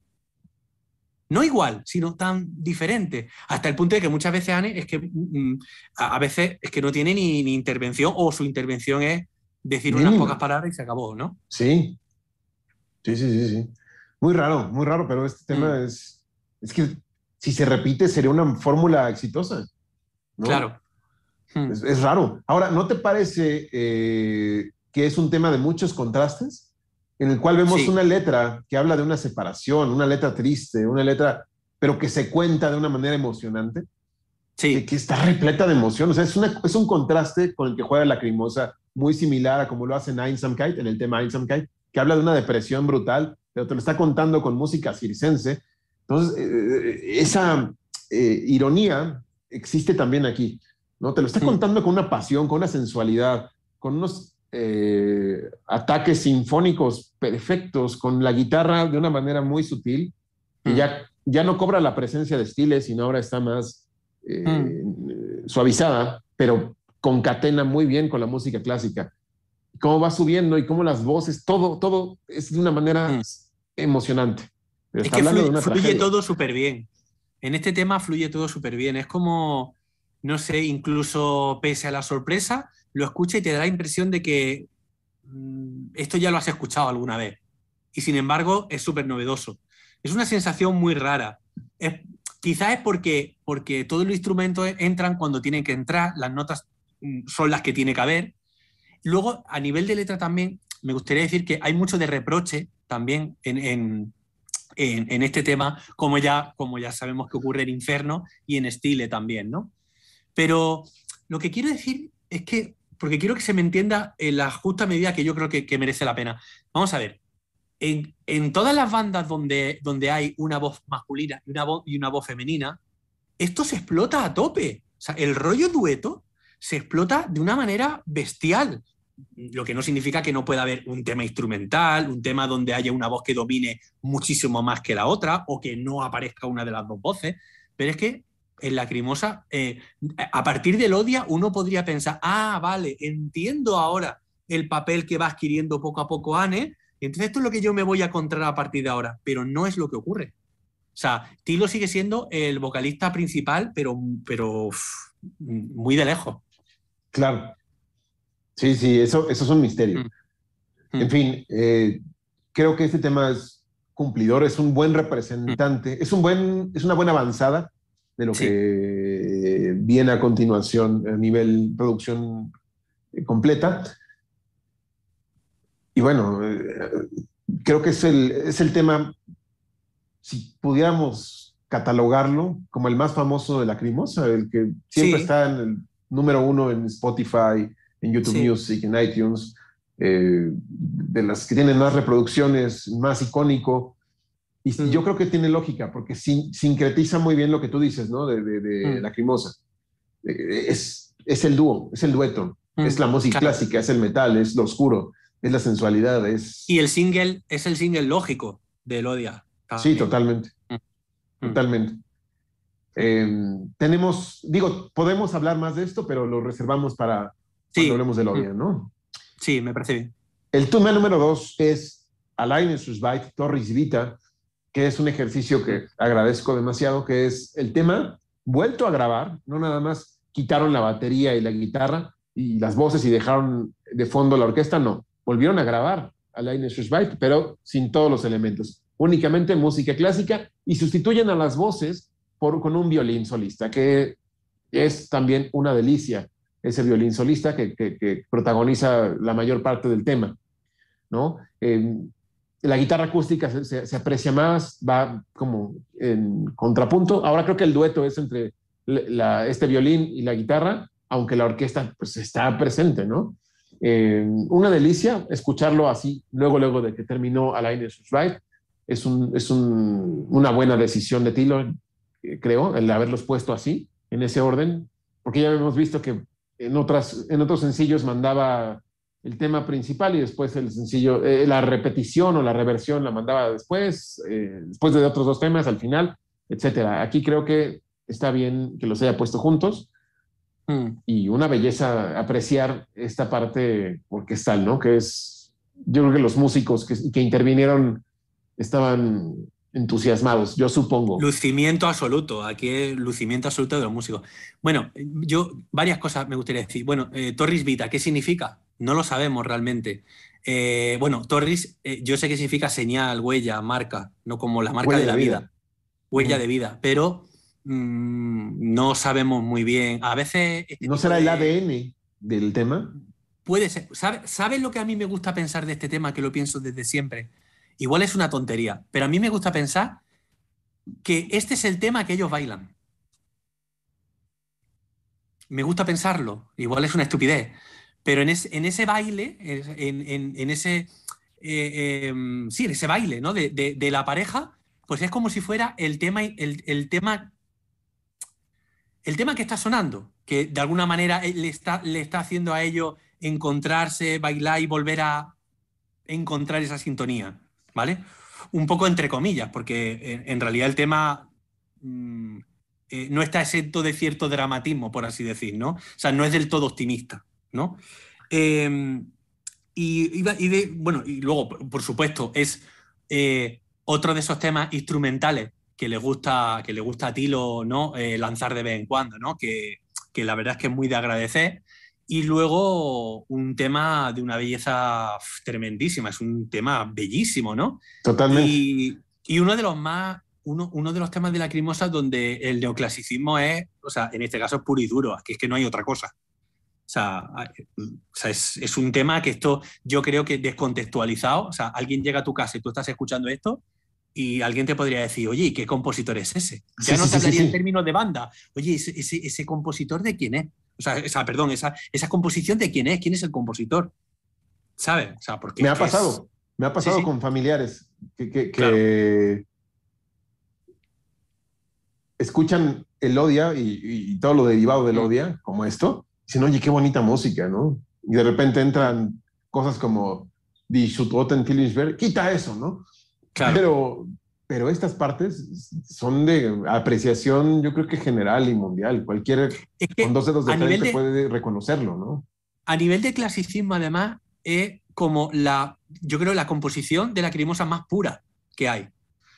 [SPEAKER 2] No igual, sino tan diferente. Hasta el punto de que muchas veces, Anne, es que mm, mm, a, veces es que no tiene ni, intervención o su intervención es decir unas pocas palabras y se acabó, ¿no?
[SPEAKER 1] Sí. Sí, sí, sí, sí. Muy raro, muy raro, pero este tema es, es que si se repite, sería una fórmula exitosa.
[SPEAKER 2] Claro.
[SPEAKER 1] Es, raro. Ahora, ¿no te parece eh, que es un tema de muchos contrastes? En el cual vemos una letra que habla de una separación, una letra triste, una letra, pero que se cuenta de una manera emocionante.
[SPEAKER 2] Sí.
[SPEAKER 1] Que, está repleta de emoción. O sea, es, una, es un contraste con el que juega la Lacrimosa, muy similar a como lo hace Einsamkeit, en el tema Einsamkeit, que habla de una depresión brutal, pero te lo está contando con música circense. Entonces, eh, esa eh, ironía existe también aquí, ¿no? Te lo está
[SPEAKER 2] Mm.
[SPEAKER 1] contando con una pasión, con una sensualidad, con unos eh, ataques sinfónicos perfectos, con la guitarra de una manera muy sutil, que
[SPEAKER 2] Mm.
[SPEAKER 1] ya, ya no cobra la presencia de Stiles, sino ahora está más eh,
[SPEAKER 2] Mm.
[SPEAKER 1] suavizada, pero concatena muy bien con la música clásica. Cómo va subiendo y cómo las voces, todo, todo es de una manera
[SPEAKER 2] Mm.
[SPEAKER 1] emocionante. Pero
[SPEAKER 2] Es que
[SPEAKER 1] de
[SPEAKER 2] fluye,
[SPEAKER 1] una
[SPEAKER 2] fluye
[SPEAKER 1] tragedia.
[SPEAKER 2] todo súper bien. En este tema fluye todo súper bien. Es como, no sé, incluso pese a la sorpresa, lo escucha y te da la impresión de que mm, esto ya lo has escuchado alguna vez. Y sin embargo, es súper novedoso. Es una sensación muy rara. Quizás es porque, porque todos los instrumentos entran cuando tienen que entrar, las notas mm, son las que tiene que haber. Luego, a nivel de letra también, me gustaría decir que hay mucho de reproche también en, en- en- en este tema, como ya, como ya sabemos que ocurre en Inferno y en Stile también, ¿no? Pero lo que quiero decir es que, porque quiero que se me entienda en la justa medida que yo creo que, merece la pena. Vamos a ver, en, en todas las bandas donde, donde hay una voz masculina y una voz, y una voz femenina, esto se explota a tope. O sea, el rollo dueto se explota de una manera bestial. Lo que no significa que no pueda haber un tema instrumental, un tema donde haya una voz que domine muchísimo más que la otra o que no aparezca una de las dos voces. Pero es que en Lacrimosa, eh, a partir del Odia, uno podría pensar, ah, vale, entiendo ahora el papel que va adquiriendo poco a poco Anne, y entonces esto es lo que yo me voy a encontrar a partir de ahora, pero no es lo que ocurre. O sea, Tilo sigue siendo el vocalista principal, pero, pero uf, muy de lejos.
[SPEAKER 1] Claro. Sí, sí, eso, eso es un misterio.
[SPEAKER 2] Mm.
[SPEAKER 1] En fin, eh, creo que este tema es cumplidor, es un buen representante, es, un buen, es una buena avanzada de lo
[SPEAKER 2] Sí.
[SPEAKER 1] que viene a continuación a nivel producción eh, completa. Y bueno, eh, creo que es el, es el tema, si pudiéramos catalogarlo como el más famoso de Lacrimosa, el que siempre
[SPEAKER 2] Sí.
[SPEAKER 1] está en el número uno en Spotify, en YouTube
[SPEAKER 2] Sí.
[SPEAKER 1] Music, en iTunes, eh, de las que tienen más reproducciones, más icónico. Y
[SPEAKER 2] Mm.
[SPEAKER 1] yo creo que tiene lógica, porque sin- sincretiza muy bien lo que tú dices, ¿no? De, de, de
[SPEAKER 2] Mm.
[SPEAKER 1] Lacrimosa. Eh, es, es el dúo, es el dueto,
[SPEAKER 2] Mm,
[SPEAKER 1] es la música
[SPEAKER 2] claro.
[SPEAKER 1] clásica, es el metal, es lo oscuro, es la sensualidad, es...
[SPEAKER 2] Y el single es el single lógico del Odia.
[SPEAKER 1] Sí, totalmente.
[SPEAKER 2] Mm.
[SPEAKER 1] Totalmente. Eh, tenemos, digo, podemos hablar más de esto, pero lo reservamos para
[SPEAKER 2] Sí.
[SPEAKER 1] cuando hablemos del Odia, ¿no?
[SPEAKER 2] Sí, me parece bien.
[SPEAKER 1] El tema número dos es Alain Susbite Torres Vita, que es un ejercicio que agradezco demasiado, que es el tema vuelto a grabar, no nada más quitaron la batería y la guitarra y las voces y dejaron de fondo la orquesta, no, volvieron a grabar Alain Susbite, pero sin todos los elementos, únicamente música clásica y sustituyen a las voces por, con un violín solista, que es también una delicia ese violín solista que, que- protagoniza la mayor parte del tema, ¿no? La guitarra acústica se, aprecia más, va como en contrapunto. Ahora creo que el dueto es entre este violín y la guitarra, aunque la orquesta pues está presente, ¿no? Eh, una delicia escucharlo así, luego, luego de que terminó Alain Right. Es, un, es un- una buena decisión de Tilo, eh, creo, el haberlos puesto así, en ese orden, porque ya hemos visto que en, otras, en otros sencillos mandaba el tema principal y después el sencillo, eh, la repetición o la reversión la mandaba después, eh, después de otros dos temas al final, etcétera. Aquí creo que está bien que los haya puesto juntos
[SPEAKER 2] Mm.
[SPEAKER 1] y una belleza apreciar esta parte orquestal, ¿no? Que es, yo creo que los músicos que, que intervinieron estaban entusiasmados, yo supongo.
[SPEAKER 2] Lucimiento absoluto, aquí es lucimiento absoluto de los músicos. Bueno, yo varias cosas me gustaría decir. Bueno, eh, Torris Vita, ¿qué significa? No lo sabemos realmente. Eh, bueno, Torris, eh, yo sé que significa señal, huella, marca, no como la marca
[SPEAKER 1] Huella
[SPEAKER 2] de la
[SPEAKER 1] de
[SPEAKER 2] vida.
[SPEAKER 1] vida.
[SPEAKER 2] Huella
[SPEAKER 1] Ujú.
[SPEAKER 2] de vida, pero mm, no sabemos muy bien. A veces... este
[SPEAKER 1] ¿No será el
[SPEAKER 2] de-
[SPEAKER 1] ADN del tema?
[SPEAKER 2] Puede ser. ¿Sabe- ¿Sabes lo que a mí me gusta pensar de este tema? Que lo pienso desde siempre. Igual es una tontería, pero a mí me gusta pensar que este es el tema que ellos bailan. Me gusta pensarlo. Igual es una estupidez. Pero en, es- en ese baile, en, ese, eh, em, sí, ese baile, ¿no? De, la pareja, pues es como si fuera el tema, el, tema, el tema que está sonando, que de alguna manera eh, le está, haciendo a ellos encontrarse, bailar y volver a encontrar esa sintonía, ¿vale? Un poco entre comillas, porque en, en realidad el tema mm, eh, no está exento de cierto dramatismo, por así decir, ¿no? O sea, no es del todo optimista, ¿no? Eh, y, iba- y de- bueno, y luego, por, supuesto, es eh, otro de esos temas instrumentales que le gusta, que le gusta a Tilo ¿no? Eh, lanzar de vez en cuando, ¿no? Que, que la verdad es que es muy de agradecer. Y luego un tema de una belleza tremendísima, es un tema bellísimo, ¿no?
[SPEAKER 1] Totalmente.
[SPEAKER 2] Y, y uno de los más, uno, uno de los temas de la crimosa donde el neoclasicismo es, o sea, en este caso es puro y duro, que es que no hay otra cosa. O sea, a- o sea, es, es un tema que esto yo creo que descontextualizado, o sea, alguien llega a tu casa y tú estás escuchando esto y alguien te podría decir, oye, ¿y qué compositor es ese? Ya
[SPEAKER 1] Sí,
[SPEAKER 2] no te
[SPEAKER 1] sí,
[SPEAKER 2] hablaría
[SPEAKER 1] sí.
[SPEAKER 2] en términos de banda. Oye, ¿ese, ese, ese compositor de quién es? O sea, esa, perdón, esa, esa composición de quién es, quién es el compositor. ¿Sabes? O sea, porque
[SPEAKER 1] Me ha
[SPEAKER 2] es-
[SPEAKER 1] pasado, me ha pasado con familiares que, que- que
[SPEAKER 2] Claro.
[SPEAKER 1] escuchan el Odia y, y todo lo derivado del
[SPEAKER 2] Mm.
[SPEAKER 1] Odia, como esto, dicen, oye, qué bonita música, ¿no? Y de repente entran cosas como Die Schutoten Killingsberg, quita eso, ¿no?
[SPEAKER 2] Claro.
[SPEAKER 1] Pero, pero estas partes son de apreciación, yo creo que general y mundial. Cualquier
[SPEAKER 2] Es que
[SPEAKER 1] con dos dedos de frente
[SPEAKER 2] de-
[SPEAKER 1] puede reconocerlo, ¿no?
[SPEAKER 2] a nivel de clasicismo, además, es como la, yo creo, la composición de la crimosa más pura que hay.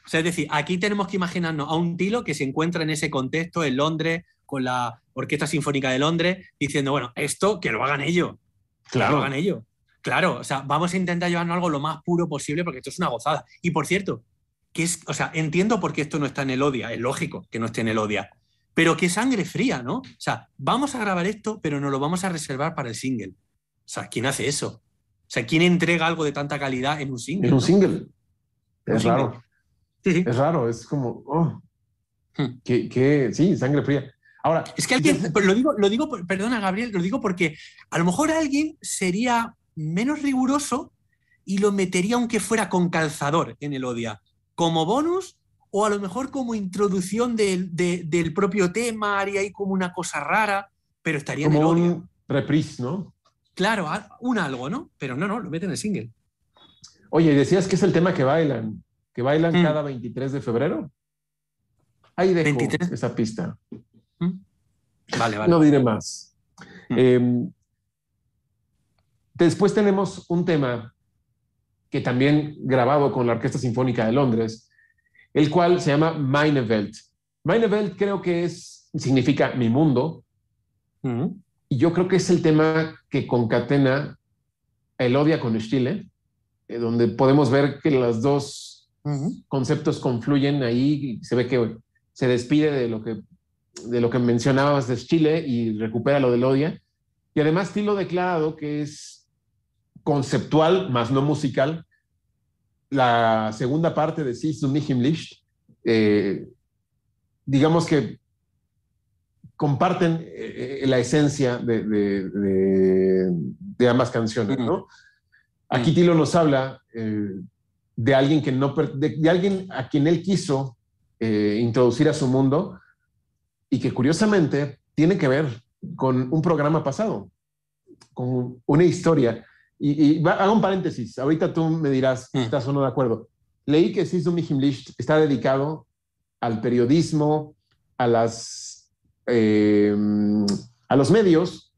[SPEAKER 2] O sea, es decir, aquí tenemos que imaginarnos a un Tilo que se encuentra en ese contexto en Londres, con la Orquesta Sinfónica de Londres, diciendo, bueno, esto que lo hagan ellos, que lo hagan ellos. Claro, o sea, vamos a intentar llevarnos algo lo más puro posible porque esto es una gozada. Y por cierto, que es, o sea, entiendo por qué esto no está en el Odia, es lógico que no esté en el Odia, pero qué sangre fría, ¿no? O sea, vamos a grabar esto, pero nos lo vamos a reservar para el single. O sea, ¿quién hace eso? O sea, ¿quién entrega algo de tanta calidad en un single?
[SPEAKER 1] En un
[SPEAKER 2] no?
[SPEAKER 1] single.
[SPEAKER 2] Un
[SPEAKER 1] Es
[SPEAKER 2] single.
[SPEAKER 1] raro.
[SPEAKER 2] Sí, sí.
[SPEAKER 1] Es raro, es como, oh,
[SPEAKER 2] Hmm.
[SPEAKER 1] que, que- sí, sangre fría. Ahora,
[SPEAKER 2] Es que alguien, lo digo, lo digo, perdona Gabriel, lo digo porque a lo mejor alguien sería menos riguroso y lo metería aunque fuera con calzador en el Odia, como bonus o a lo mejor como introducción del, de- del propio tema, haría ahí como una cosa rara, pero estaría en el
[SPEAKER 1] como
[SPEAKER 2] Odia.
[SPEAKER 1] un reprise, ¿no?
[SPEAKER 2] Claro, un algo, ¿no? Pero no, no, lo meten en el single.
[SPEAKER 1] Oye, decías que es el tema que bailan, que bailan
[SPEAKER 2] Hmm.
[SPEAKER 1] cada 23 de febrero. Ahí dejo
[SPEAKER 2] 23.
[SPEAKER 1] esa pista.
[SPEAKER 2] Vale, vale.
[SPEAKER 1] No diré más.
[SPEAKER 2] Hmm.
[SPEAKER 1] Eh, después tenemos un tema que también grabado con la Orquesta Sinfónica de Londres, el cual se llama Meine Welt. Meine Welt creo que es, significa mi mundo,
[SPEAKER 2] Ujú.
[SPEAKER 1] y yo creo que es el tema que concatena el Odia con Stille, eh, donde podemos ver que los dos
[SPEAKER 2] Ujú.
[SPEAKER 1] conceptos confluyen ahí y se ve que se despide de lo que, de lo que mencionabas de Chile y recupera lo del Odia. Y además Tilo declarado que es conceptual, más no musical. La segunda parte de Sie zu mich im Licht, eh, digamos que comparten eh, la esencia de, de- de- de ambas canciones, ¿no? Aquí Tilo nos habla eh, de alguien que no, de, alguien a quien él quiso eh, introducir a su mundo y que curiosamente tiene que ver con un programa pasado, con una historia. Y, y hago un paréntesis, ahorita tú me dirás si
[SPEAKER 2] Mm.
[SPEAKER 1] estás o no de acuerdo. Leí que Sisu Licht está dedicado al periodismo, a, las, eh, a los medios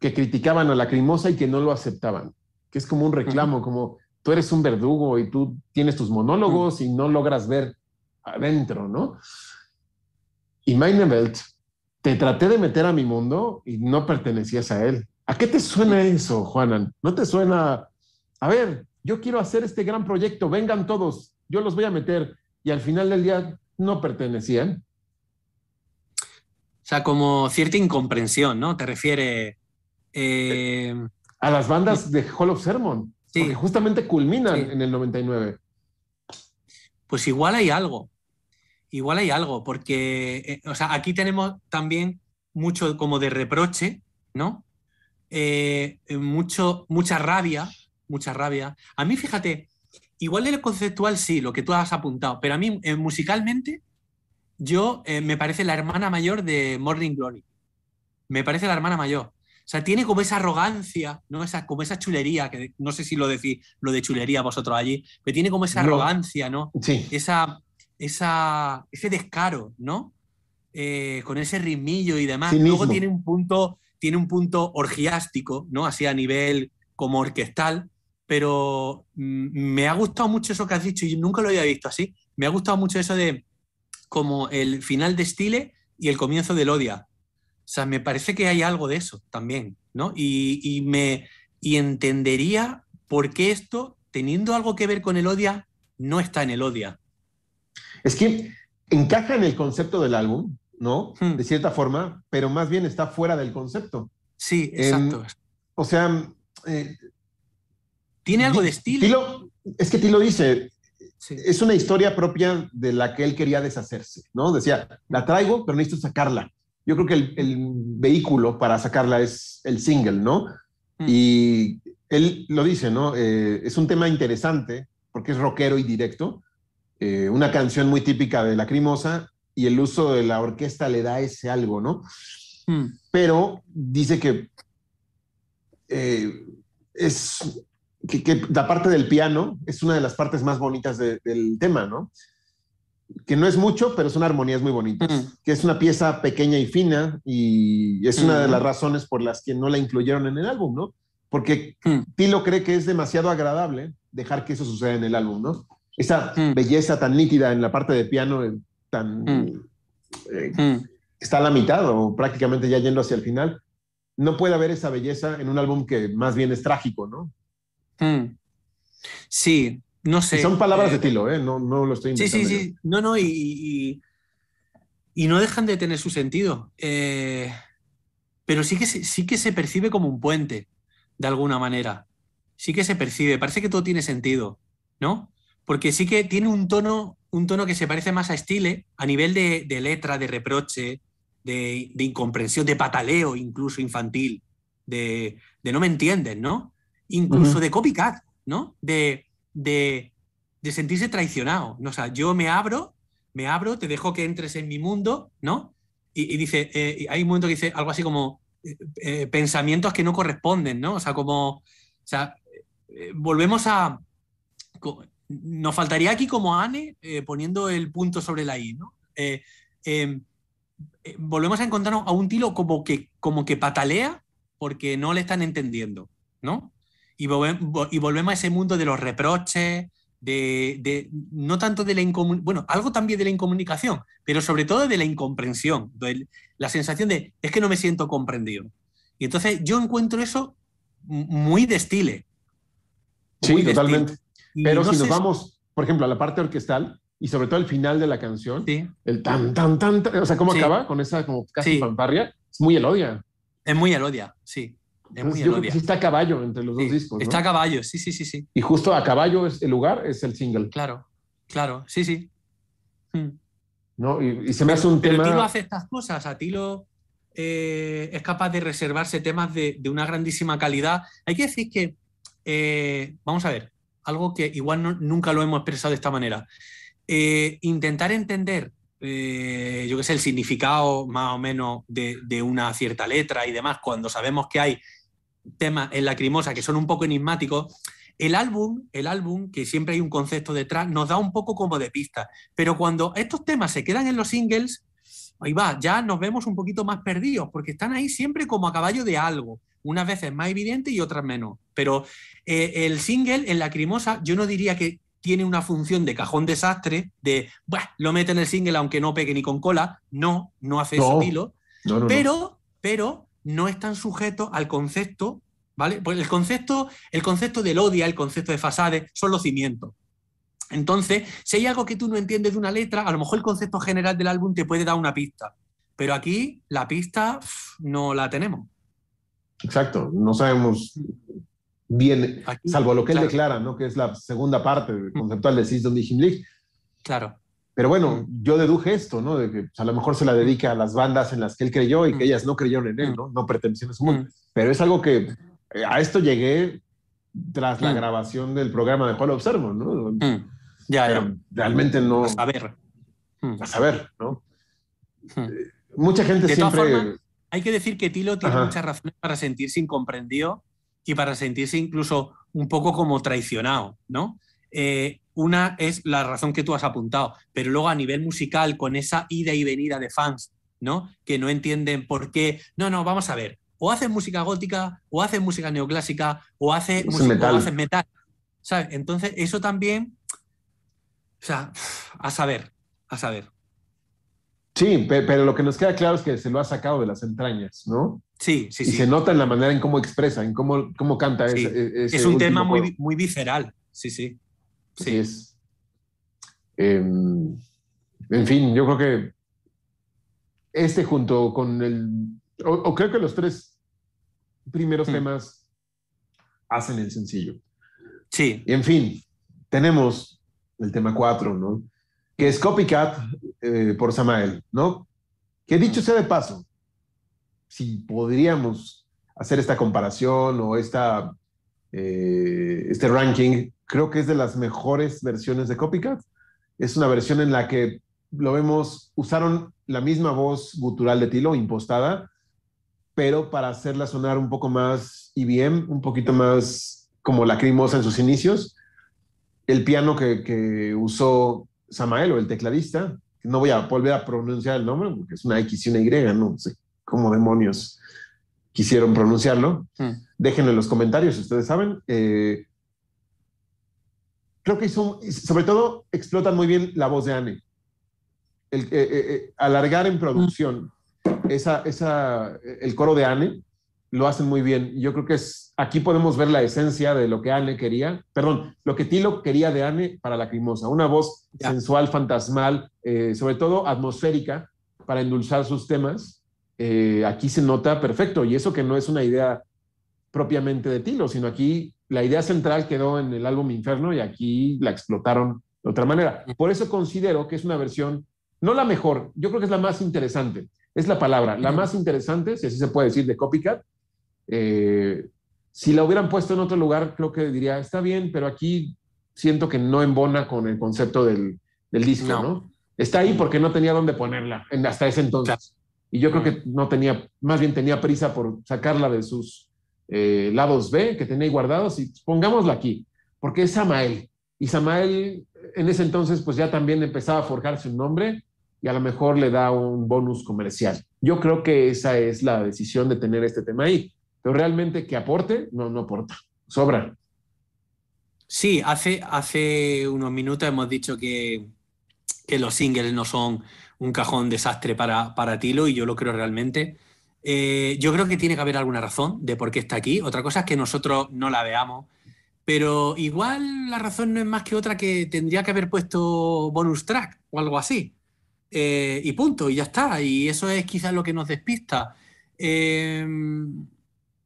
[SPEAKER 1] que criticaban a la crimosa y que no lo aceptaban, que es como un reclamo, como tú eres un verdugo y tú tienes tus monólogos y no logras ver adentro, ¿no? Y Meine Welt, te traté de meter a mi mundo y no pertenecías a él. ¿A qué te suena eso, Juanan? ¿No te suena, a ver, yo quiero hacer este gran proyecto, vengan todos, yo los voy a meter y al final del día no pertenecían?
[SPEAKER 2] O sea, como cierta incomprensión, ¿no? Te refiere. eh,
[SPEAKER 1] A las bandas de Hall of Sermon,
[SPEAKER 2] Sí.
[SPEAKER 1] porque justamente culminan
[SPEAKER 2] Sí.
[SPEAKER 1] en el 99.
[SPEAKER 2] pues igual hay algo. Igual hay algo, porque, eh, o sea, aquí tenemos también mucho como de reproche, ¿no? Eh, eh, mucho, mucha rabia mucha rabia. A mí, fíjate, igual el conceptual sí, lo que tú has apuntado, pero a mí eh, musicalmente, yo me parece la hermana mayor de Morning Glory. Me parece la hermana mayor. O sea, tiene como esa arrogancia, ¿no? Esa, como esa chulería, que no sé si lo decís, lo de chulería vosotros allí, pero tiene como esa arrogancia, ¿no?
[SPEAKER 1] Sí.
[SPEAKER 2] Esa, esa, ese descaro, ¿no? Eh, con ese ritmillo y demás. Luego tiene un punto, tiene un punto orgiástico, ¿no? Así a nivel como orquestal, pero mm, me ha gustado mucho eso que has dicho y nunca lo había visto así. Me ha gustado mucho eso de como el final de Stile y el comienzo del Odia. O sea, me parece que hay algo de eso también, ¿no? Y, y me y entendería por qué esto, teniendo algo que ver con el Odia, no está en el Odia.
[SPEAKER 1] Es que encaja en el concepto del álbum, ¿no?
[SPEAKER 2] Hmm.
[SPEAKER 1] De cierta forma, pero más bien está fuera del concepto.
[SPEAKER 2] Sí,
[SPEAKER 1] Em,
[SPEAKER 2] exacto.
[SPEAKER 1] O sea, eh,
[SPEAKER 2] Tiene algo de estilo.
[SPEAKER 1] Tilo, es que Tilo dice,
[SPEAKER 2] Sí.
[SPEAKER 1] es una historia propia de la que él quería deshacerse, ¿no? Decía, la traigo, pero necesito sacarla. Yo creo que el, el vehículo para sacarla es el single, ¿no?
[SPEAKER 2] Mm.
[SPEAKER 1] Y él lo dice, ¿no? Eh, es un tema interesante porque es rockero y directo, eh, una canción muy típica de Lacrimosa y el uso de la orquesta le da ese algo, ¿no?
[SPEAKER 2] Mm.
[SPEAKER 1] pero dice que eh, es que, que la parte del piano es una de las partes más bonitas de- del tema, ¿no? Que no es mucho, pero son armonías muy bonitas.
[SPEAKER 2] Mm.
[SPEAKER 1] Que es una pieza pequeña y fina y es una de
[SPEAKER 2] Mm.
[SPEAKER 1] las razones por las que no la incluyeron en el álbum, ¿no? Porque
[SPEAKER 2] Mm.
[SPEAKER 1] Tilo cree que es demasiado agradable dejar que eso suceda en el álbum, ¿no? Esa
[SPEAKER 2] Mm.
[SPEAKER 1] belleza tan nítida en la parte de piano, eh, tan
[SPEAKER 2] Mm.
[SPEAKER 1] eh,
[SPEAKER 2] Mm.
[SPEAKER 1] está a la mitad o prácticamente ya yendo hacia el final, no puede haber esa belleza en un álbum que más bien es trágico, ¿no?
[SPEAKER 2] Sí, no sé.
[SPEAKER 1] Y son palabras
[SPEAKER 2] Eh,
[SPEAKER 1] de Tilo, ¿eh? No, no lo estoy
[SPEAKER 2] Sí,
[SPEAKER 1] inventando.
[SPEAKER 2] sí,
[SPEAKER 1] yo.
[SPEAKER 2] sí. No, no, y, y- y no dejan de tener su sentido. Eh, pero sí que, sí que se percibe como un puente, de alguna manera. Sí que se percibe, parece que todo tiene sentido, ¿no? Porque sí que tiene un tono, un tono que se parece más a Stile, a nivel de, de letra, de reproche, de, de incomprensión, de pataleo incluso infantil, de, de no me entiendes, ¿no? Incluso de copycat, ¿no? De, de, sentirse traicionado. O sea, yo me abro, me abro, te dejo que entres en mi mundo, ¿no? Y, y dice, eh, hay un momento que dice algo así como eh, eh, pensamientos que no corresponden, ¿no? O sea, como, o sea, eh, volvemos a, nos faltaría aquí como Anne eh, poniendo el punto sobre la I, ¿no? Eh, eh, eh, volvemos a encontrarnos a un tilo como que, como que patalea porque no le están entendiendo, ¿no? Y, volve- vo- y volvemos a ese mundo de los reproches, de, de- no tanto de la incomunicación, bueno, algo también de la incomunicación, pero sobre todo de la incomprensión, de la sensación de es que no me siento comprendido. Y entonces yo encuentro eso muy de estile.
[SPEAKER 1] Sí, totalmente.
[SPEAKER 2] Y
[SPEAKER 1] Pero
[SPEAKER 2] no
[SPEAKER 1] si nos vamos, por ejemplo, a la parte orquestal y sobre todo el final de la canción,
[SPEAKER 2] Sí,
[SPEAKER 1] el tan, tan, tan, tan, o sea, cómo
[SPEAKER 2] Sí.
[SPEAKER 1] acaba con esa como casi fanfarria, es muy elodia.
[SPEAKER 2] es muy elodia, sí. Es muy
[SPEAKER 1] yo creo que
[SPEAKER 2] elodia.
[SPEAKER 1] sí está a caballo entre los
[SPEAKER 2] Sí,
[SPEAKER 1] dos discos, ¿no?
[SPEAKER 2] Está a caballo, sí, sí, sí, sí.
[SPEAKER 1] Y justo a caballo es el lugar, es el single,
[SPEAKER 2] Claro, claro, sí, sí. Mm.
[SPEAKER 1] ¿no? Y, y se me hace un
[SPEAKER 2] Pero
[SPEAKER 1] tema...
[SPEAKER 2] Tilo hace estas cosas, a Tilo eh, es capaz de reservarse temas de, de una grandísima calidad. Hay que decir que, eh, vamos a ver, algo que igual nunca lo hemos expresado de esta manera. Eh, intentar entender, eh, yo qué sé, el significado más o menos de, de una cierta letra y demás, cuando sabemos que hay temas en Lacrimosa que son un poco enigmáticos, el álbum, el álbum, que siempre hay un concepto detrás, nos da un poco como de pista. Pero cuando estos temas se quedan en los singles, ahí va, ya nos vemos un poquito más perdidos, porque están ahí siempre como a caballo de algo, unas veces más evidente y otras menos. Pero eh, el single, en Lacrimosa, yo no diría que tiene una función de cajón desastre, de, "Buah, lo mete en el single aunque no pegue ni con cola. No, no hace
[SPEAKER 1] No.
[SPEAKER 2] eso Tilo.
[SPEAKER 1] No, no, no.
[SPEAKER 2] Pero, pero no están sujetos al concepto, ¿vale? Pues el concepto, el concepto del odia, el concepto de fasade, son los cimientos. Entonces, si hay algo que tú no entiendes de una letra, a lo mejor el concepto general del álbum te puede dar una pista. Pero aquí la pista no la tenemos.
[SPEAKER 1] Exacto, no sabemos bien,
[SPEAKER 2] Aquí,
[SPEAKER 1] salvo lo que él
[SPEAKER 2] claro.
[SPEAKER 1] declara, ¿no? Que es la segunda parte conceptual de System League.
[SPEAKER 2] Claro.
[SPEAKER 1] Pero bueno, yo deduje esto, ¿no? De que pues, a lo mejor se la dedica a las bandas en las que él creyó y que ellas no creyeron en él. ¿no? No pertenecían a su mundo. Pero es algo que eh, a esto llegué tras la grabación del programa de of Sermon, ¿no?
[SPEAKER 2] Ya, ya.
[SPEAKER 1] Realmente no,
[SPEAKER 2] A. Mm.
[SPEAKER 1] a saber, ¿no? Mucha gente siempre...
[SPEAKER 2] Hay que decir que Tilo tiene
[SPEAKER 1] Ajá.
[SPEAKER 2] muchas razones para sentirse incomprendido y para sentirse incluso un poco como traicionado, ¿no? Eh, una es la razón que tú has apuntado, pero luego a nivel musical, con esa ida y venida de fans, ¿no? Que no entienden por qué. No, no, vamos a ver. O haces música gótica, o haces música neoclásica, o música,
[SPEAKER 1] metal.
[SPEAKER 2] o metal. ¿Sabes? Entonces, eso también. O sea, a saber, a saber.
[SPEAKER 1] Sí, pe- pero lo que nos queda claro es que se lo ha sacado de las entrañas, ¿no?
[SPEAKER 2] Sí, sí,
[SPEAKER 1] y
[SPEAKER 2] sí.
[SPEAKER 1] se nota en la manera en cómo expresa, en cómo, cómo canta
[SPEAKER 2] Sí.
[SPEAKER 1] ese, ese
[SPEAKER 2] Es un tema muy, muy visceral. Sí, sí.
[SPEAKER 1] Así
[SPEAKER 2] Sí.
[SPEAKER 1] es. Em, en fin, yo creo que este junto con el... O, o creo que los tres primeros
[SPEAKER 2] Hmm.
[SPEAKER 1] temas hacen el sencillo.
[SPEAKER 2] Sí,
[SPEAKER 1] Y en fin, tenemos el tema 4, ¿no? Que es Copycat eh, por Samael, ¿no? Que dicho sea de paso, si podríamos hacer esta comparación o esta, eh, este ranking, creo que es de las mejores versiones de Copycat. Es una versión en la que lo vemos, usaron la misma voz gutural de Tilo, impostada, pero para hacerla sonar un poco más IBM, un poquito más como lacrimosa en sus inicios. El piano que, que usó Samael o el tecladista, no voy a volver a pronunciar el nombre porque es una X y una Y, no sé cómo demonios quisieron pronunciarlo.
[SPEAKER 2] Mm.
[SPEAKER 1] Déjenlo en los comentarios si ustedes saben. Eh, creo que hizo, sobre todo, explotan muy bien la voz de Anne. El, eh, eh, alargar en producción esa, esa, el coro de Anne lo hacen muy bien. Yo creo que es, aquí podemos ver la esencia de lo que Anne quería, perdón, lo que Tilo quería de Anne para la Lacrimosa, una voz sensual, fantasmal, eh, sobre todo atmosférica para endulzar sus temas. Eh, aquí se nota perfecto y eso que no es una idea propiamente de Tilo, sino aquí la idea central quedó en el álbum Inferno y aquí la explotaron de otra manera. Por eso considero que es una versión, no la mejor, yo creo que es la más interesante, es la palabra, la más interesante, si así se puede decir, de Copycat. Eh, si la hubieran puesto en otro lugar, creo que diría, está bien, pero aquí siento que no embona con el concepto del, del disco,
[SPEAKER 2] No.
[SPEAKER 1] ¿no? Está ahí porque no tenía dónde ponerla en, hasta ese entonces. Y yo creo que no tenía, más bien tenía prisa por sacarla de sus eh, lados B que tenía ahí guardados y pongámosla aquí, porque es Samael. Y Samael en ese entonces pues ya también empezaba a forjarse un nombre y a lo mejor le da un bonus comercial. Yo creo que esa es la decisión de tener este tema ahí. Pero realmente que aporte, no, no aporta. Sobra.
[SPEAKER 2] Sí, hace, hace unos minutos hemos dicho que, que los singles no son un cajón desastre para, para Tilo y yo lo creo realmente. Eh, yo creo que tiene que haber alguna razón de por qué está aquí. Otra cosa es que nosotros no la veamos, pero igual la razón no es más que otra que tendría que haber puesto bonus track o algo así. Eh, y punto, y ya está. Y eso es quizás lo que nos despista. Eh,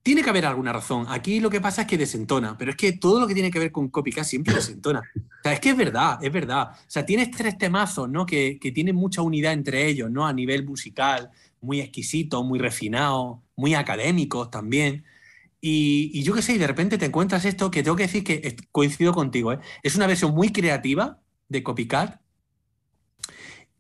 [SPEAKER 2] tiene que haber alguna razón. Aquí lo que pasa es que desentona, pero es que todo lo que tiene que ver con Copycat siempre desentona. O sea, es que es verdad, es verdad. O sea, tienes tres temazos, ¿no? Que, que tienen mucha unidad entre ellos, ¿no? A nivel musical, muy exquisitos, muy refinados, muy académicos también. Y, y yo qué sé, y de repente te encuentras esto que tengo que decir que coincido contigo, ¿eh? Es una versión muy creativa de Copycat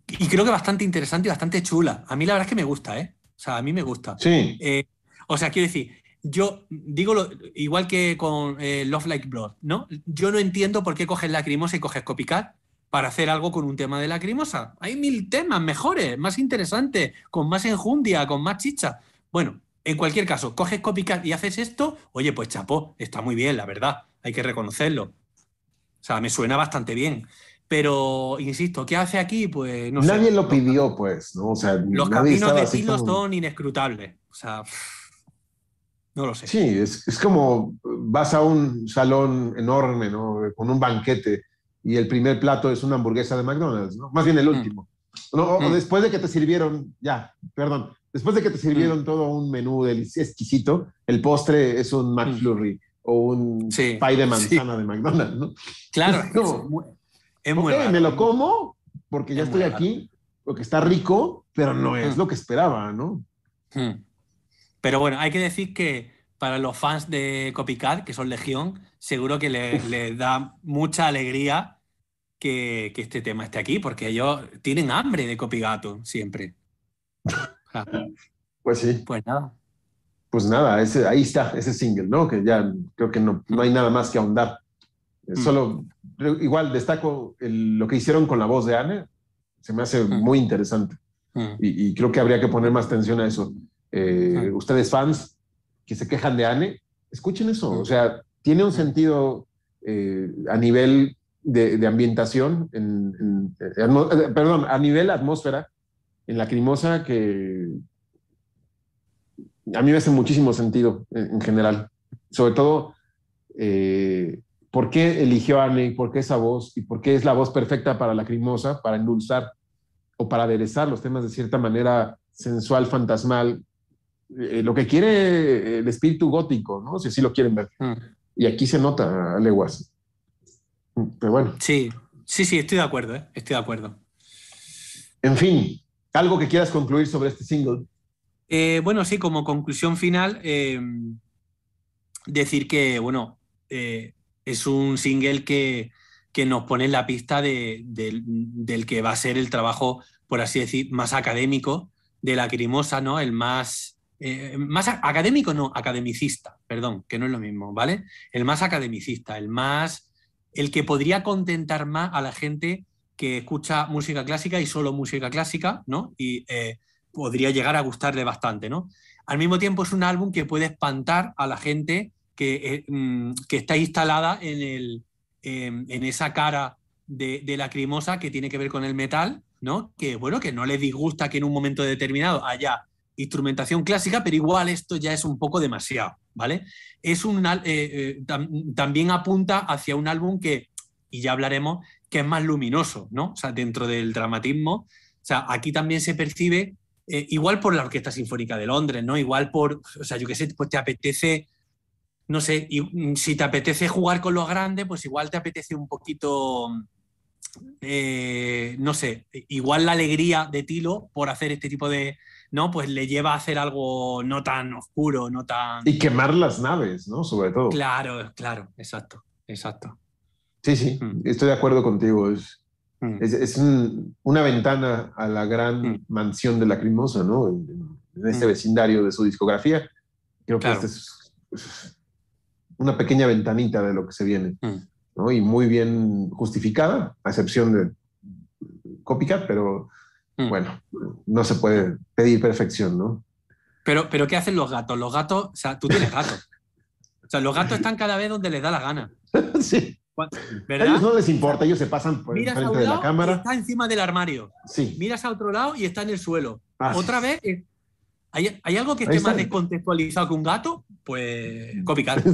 [SPEAKER 2] y creo que bastante interesante y bastante chula. A mí la verdad es que me gusta, ¿eh? O sea, a mí me gusta.
[SPEAKER 1] Sí,
[SPEAKER 2] Eh, o sea, quiero decir, yo digo lo- igual que con eh, Love Like Blood, ¿no? Yo no entiendo por qué coges Lacrimosa y coges Copycat para hacer algo con un tema de Lacrimosa. Hay mil temas mejores, más interesantes, con más enjundia, con más chicha. Bueno, en cualquier caso, coges Copycat y haces esto, oye, pues chapó, está muy bien, la verdad, hay que reconocerlo. O sea, me suena bastante bien. Pero, insisto, ¿qué hace aquí? Pues no sé.
[SPEAKER 1] nadie lo pidió, pues, ¿no? O sea,
[SPEAKER 2] Los
[SPEAKER 1] nadie
[SPEAKER 2] caminos de
[SPEAKER 1] como-
[SPEAKER 2] son inescrutables. O sea, no lo sé.
[SPEAKER 1] Sí, es, es como vas a un salón enorme, ¿no? Con un banquete y el primer plato es una hamburguesa de McDonald's, ¿no? Más bien el último. No, o-
[SPEAKER 2] Mm.
[SPEAKER 1] después de que te sirvieron, ya, perdón, después de que te sirvieron todo un menú exquisito, el postre es un McFlurry o un
[SPEAKER 2] Mm. Sí,
[SPEAKER 1] pie de manzana de McDonald's, ¿no?
[SPEAKER 2] Claro,
[SPEAKER 1] Es como-
[SPEAKER 2] es muy, es muy
[SPEAKER 1] Ok,
[SPEAKER 2] raro.
[SPEAKER 1] me lo como porque ya
[SPEAKER 2] Es
[SPEAKER 1] estoy aquí, porque está rico, pero no es
[SPEAKER 2] Mm.
[SPEAKER 1] lo que esperaba, ¿no?
[SPEAKER 2] Hmm. Pero bueno, hay que decir que para los fans de Copycat, que son Legión, seguro que les le da mucha alegría que, que, este tema esté aquí, porque ellos tienen hambre de Copigato siempre.
[SPEAKER 1] Pues sí.
[SPEAKER 2] Pues nada.
[SPEAKER 1] Pues nada, ese, ahí está, ese single, ¿no? Que ya creo que no, no hay nada más que ahondar.
[SPEAKER 2] Mm.
[SPEAKER 1] Solo, igual destaco el- lo que hicieron con la voz de Anne, se me hace
[SPEAKER 2] Mm.
[SPEAKER 1] muy interesante.
[SPEAKER 2] Mm.
[SPEAKER 1] Y, y creo que habría que poner más atención a eso. Eh. Ustedes fans que se quejan de Anne, escuchen eso. O sea, tiene un sentido eh, a nivel de, de ambientación, en, en- eh, atmo- eh, perdón, a nivel atmósfera, en Lacrimosa, que a mí me hace muchísimo sentido en, en general. Sobre todo, ¿por qué eligió a Anne? ¿Por qué esa voz? ¿Y por qué es la voz perfecta para Lacrimosa, para endulzar o para aderezar los temas de cierta manera sensual, fantasmal? Eh, lo que quiere el espíritu gótico, ¿no? Si así lo quieren ver.
[SPEAKER 2] Mm.
[SPEAKER 1] Y aquí se nota a leguas. Pero bueno,
[SPEAKER 2] Sí, sí, sí, estoy de acuerdo, ¿eh? estoy de acuerdo.
[SPEAKER 1] en fin, algo que quieras concluir sobre este single.
[SPEAKER 2] Eh, bueno, sí, como conclusión final, eh, decir que, bueno, eh, es un single que, que nos pone en la pista de- del, del que va a ser el trabajo, por así decir, más académico de la Crimosa, ¿no? El más, eh, más académico, no, academicista, perdón, que no es lo mismo, ¿vale? El más academicista, el más, el que podría contentar más a la gente que escucha música clásica y solo música clásica, ¿no? Y eh, podría llegar a gustarle bastante, ¿no? Al mismo tiempo es un álbum que puede espantar a la gente que, eh, mm, que está instalada en, el, en esa cara de, de lacrimosa que tiene que ver con el metal, ¿no? Que bueno, que no les disgusta que en un momento determinado haya instrumentación clásica, pero igual esto ya es un poco demasiado, ¿vale? Es un, eh, eh, tam- también apunta hacia un álbum que, y ya hablaremos, que es más luminoso, ¿no? O sea, dentro del dramatismo. O sea, aquí también se percibe, eh, igual por la Orquesta Sinfónica de Londres, ¿no? Igual por, o sea, yo qué sé, pues te apetece, no sé, y, mm, si te apetece jugar con los grandes, pues igual te apetece un poquito, no sé, igual la alegría de Tilo por hacer este tipo de, ¿no? Pues le lleva a hacer algo no tan oscuro, no tan...
[SPEAKER 1] Y quemar las naves, ¿no? Sobre todo.
[SPEAKER 2] Claro, claro, exacto, exacto.
[SPEAKER 1] Sí, sí,
[SPEAKER 2] Mm.
[SPEAKER 1] estoy de acuerdo contigo. Es,
[SPEAKER 2] Mm.
[SPEAKER 1] es, es un- una ventana a la gran
[SPEAKER 2] Mm.
[SPEAKER 1] mansión de Lacrimosa, ¿no? En, en este vecindario de su discografía. Creo
[SPEAKER 2] Claro.
[SPEAKER 1] que esta es, una pequeña ventanita de lo que se viene. ¿no? Y muy bien justificada, a excepción de Copycat, pero
[SPEAKER 2] Mm.
[SPEAKER 1] bueno, no se puede pedir perfección, ¿no?
[SPEAKER 2] Pero, pero ¿qué hacen los gatos? Los gatos, o sea, tú tienes gatos. O sea, los gatos están cada vez donde les da la gana.
[SPEAKER 1] sí. A
[SPEAKER 2] ¿Verdad?
[SPEAKER 1] ellos no les importa, ellos se pasan por
[SPEAKER 2] Miras a
[SPEAKER 1] enfrente
[SPEAKER 2] un
[SPEAKER 1] de la
[SPEAKER 2] lado y
[SPEAKER 1] cámara.
[SPEAKER 2] está encima del armario.
[SPEAKER 1] Sí.
[SPEAKER 2] Miras a otro lado y está en el suelo.
[SPEAKER 1] Ah, sí.
[SPEAKER 2] Otra vez, eh, ¿hay, hay algo que esté más descontextualizado que un gato? Pues copycat.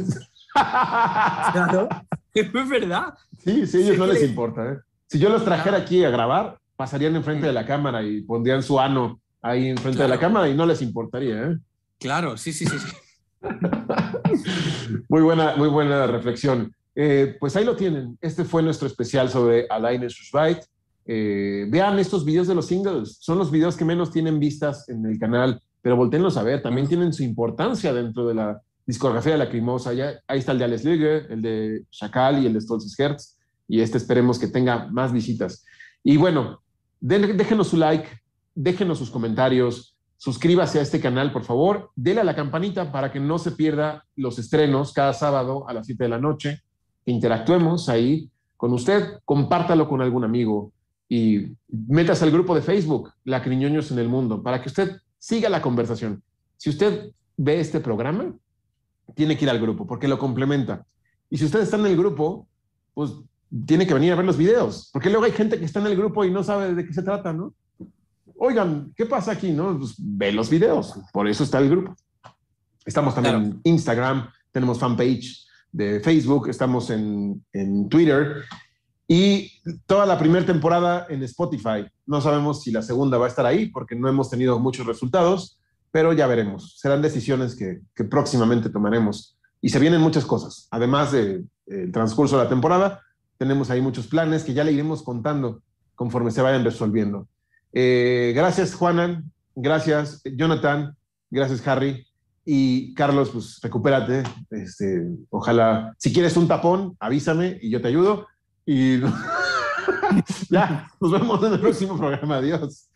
[SPEAKER 2] Claro, es verdad.
[SPEAKER 1] Sí, sí, a ellos
[SPEAKER 2] Sí,
[SPEAKER 1] no les
[SPEAKER 2] le-
[SPEAKER 1] importa. ¿eh? Si yo los trajera
[SPEAKER 2] Claro.
[SPEAKER 1] aquí a grabar, pasarían enfrente de la cámara y pondrían su ano ahí enfrente de la
[SPEAKER 2] Claro.
[SPEAKER 1] cámara y no les importaría. ¿eh?
[SPEAKER 2] Claro, sí, sí, sí. sí.
[SPEAKER 1] Muy buena, muy buena reflexión. Eh, pues ahí lo tienen. Este fue nuestro especial sobre Alain Schuschweit. Eh, vean estos videos de los singles. Son los videos que menos tienen vistas en el canal, pero volteenlos a ver. También tienen su importancia dentro de la discografía de la Crimosa. Ya, ahí está el de Alex Lüge, el de Chacal y el de Stolzes Hertz. Y este esperemos que tenga más visitas. Y bueno, déjenos su like, déjenos sus comentarios, suscríbase a este canal, por favor, déle a la campanita para que no se pierda los estrenos cada sábado a las 7 de la noche. Interactuemos ahí con usted, compártalo con algún amigo y métase al grupo de Facebook, La Criñoños en el Mundo, para que usted siga la conversación. Si usted ve este programa, tiene que ir al grupo porque lo complementa. Y si usted está en el grupo, pues tiene que venir a ver los videos, porque luego hay gente que está en el grupo y no sabe de qué se trata, ¿no? Oigan, ¿qué pasa aquí? No, pues ve los videos, por eso está el grupo. Estamos también
[SPEAKER 2] Claro.
[SPEAKER 1] en Instagram, tenemos fanpage de Facebook, estamos en, en Twitter y toda la primera temporada en Spotify. No sabemos si la segunda va a estar ahí porque no hemos tenido muchos resultados, pero ya veremos. Serán decisiones que, que próximamente tomaremos. Y se vienen muchas cosas. Además del transcurso de la temporada, tenemos ahí muchos planes que ya le iremos contando conforme se vayan resolviendo. Eh, gracias, Juanan. Gracias, Jonathan. Gracias, Harry. Y Carlos, pues recupérate. Este, ojalá, si quieres un tapón, avísame y yo te ayudo. Y ya, nos vemos en el próximo programa. Adiós.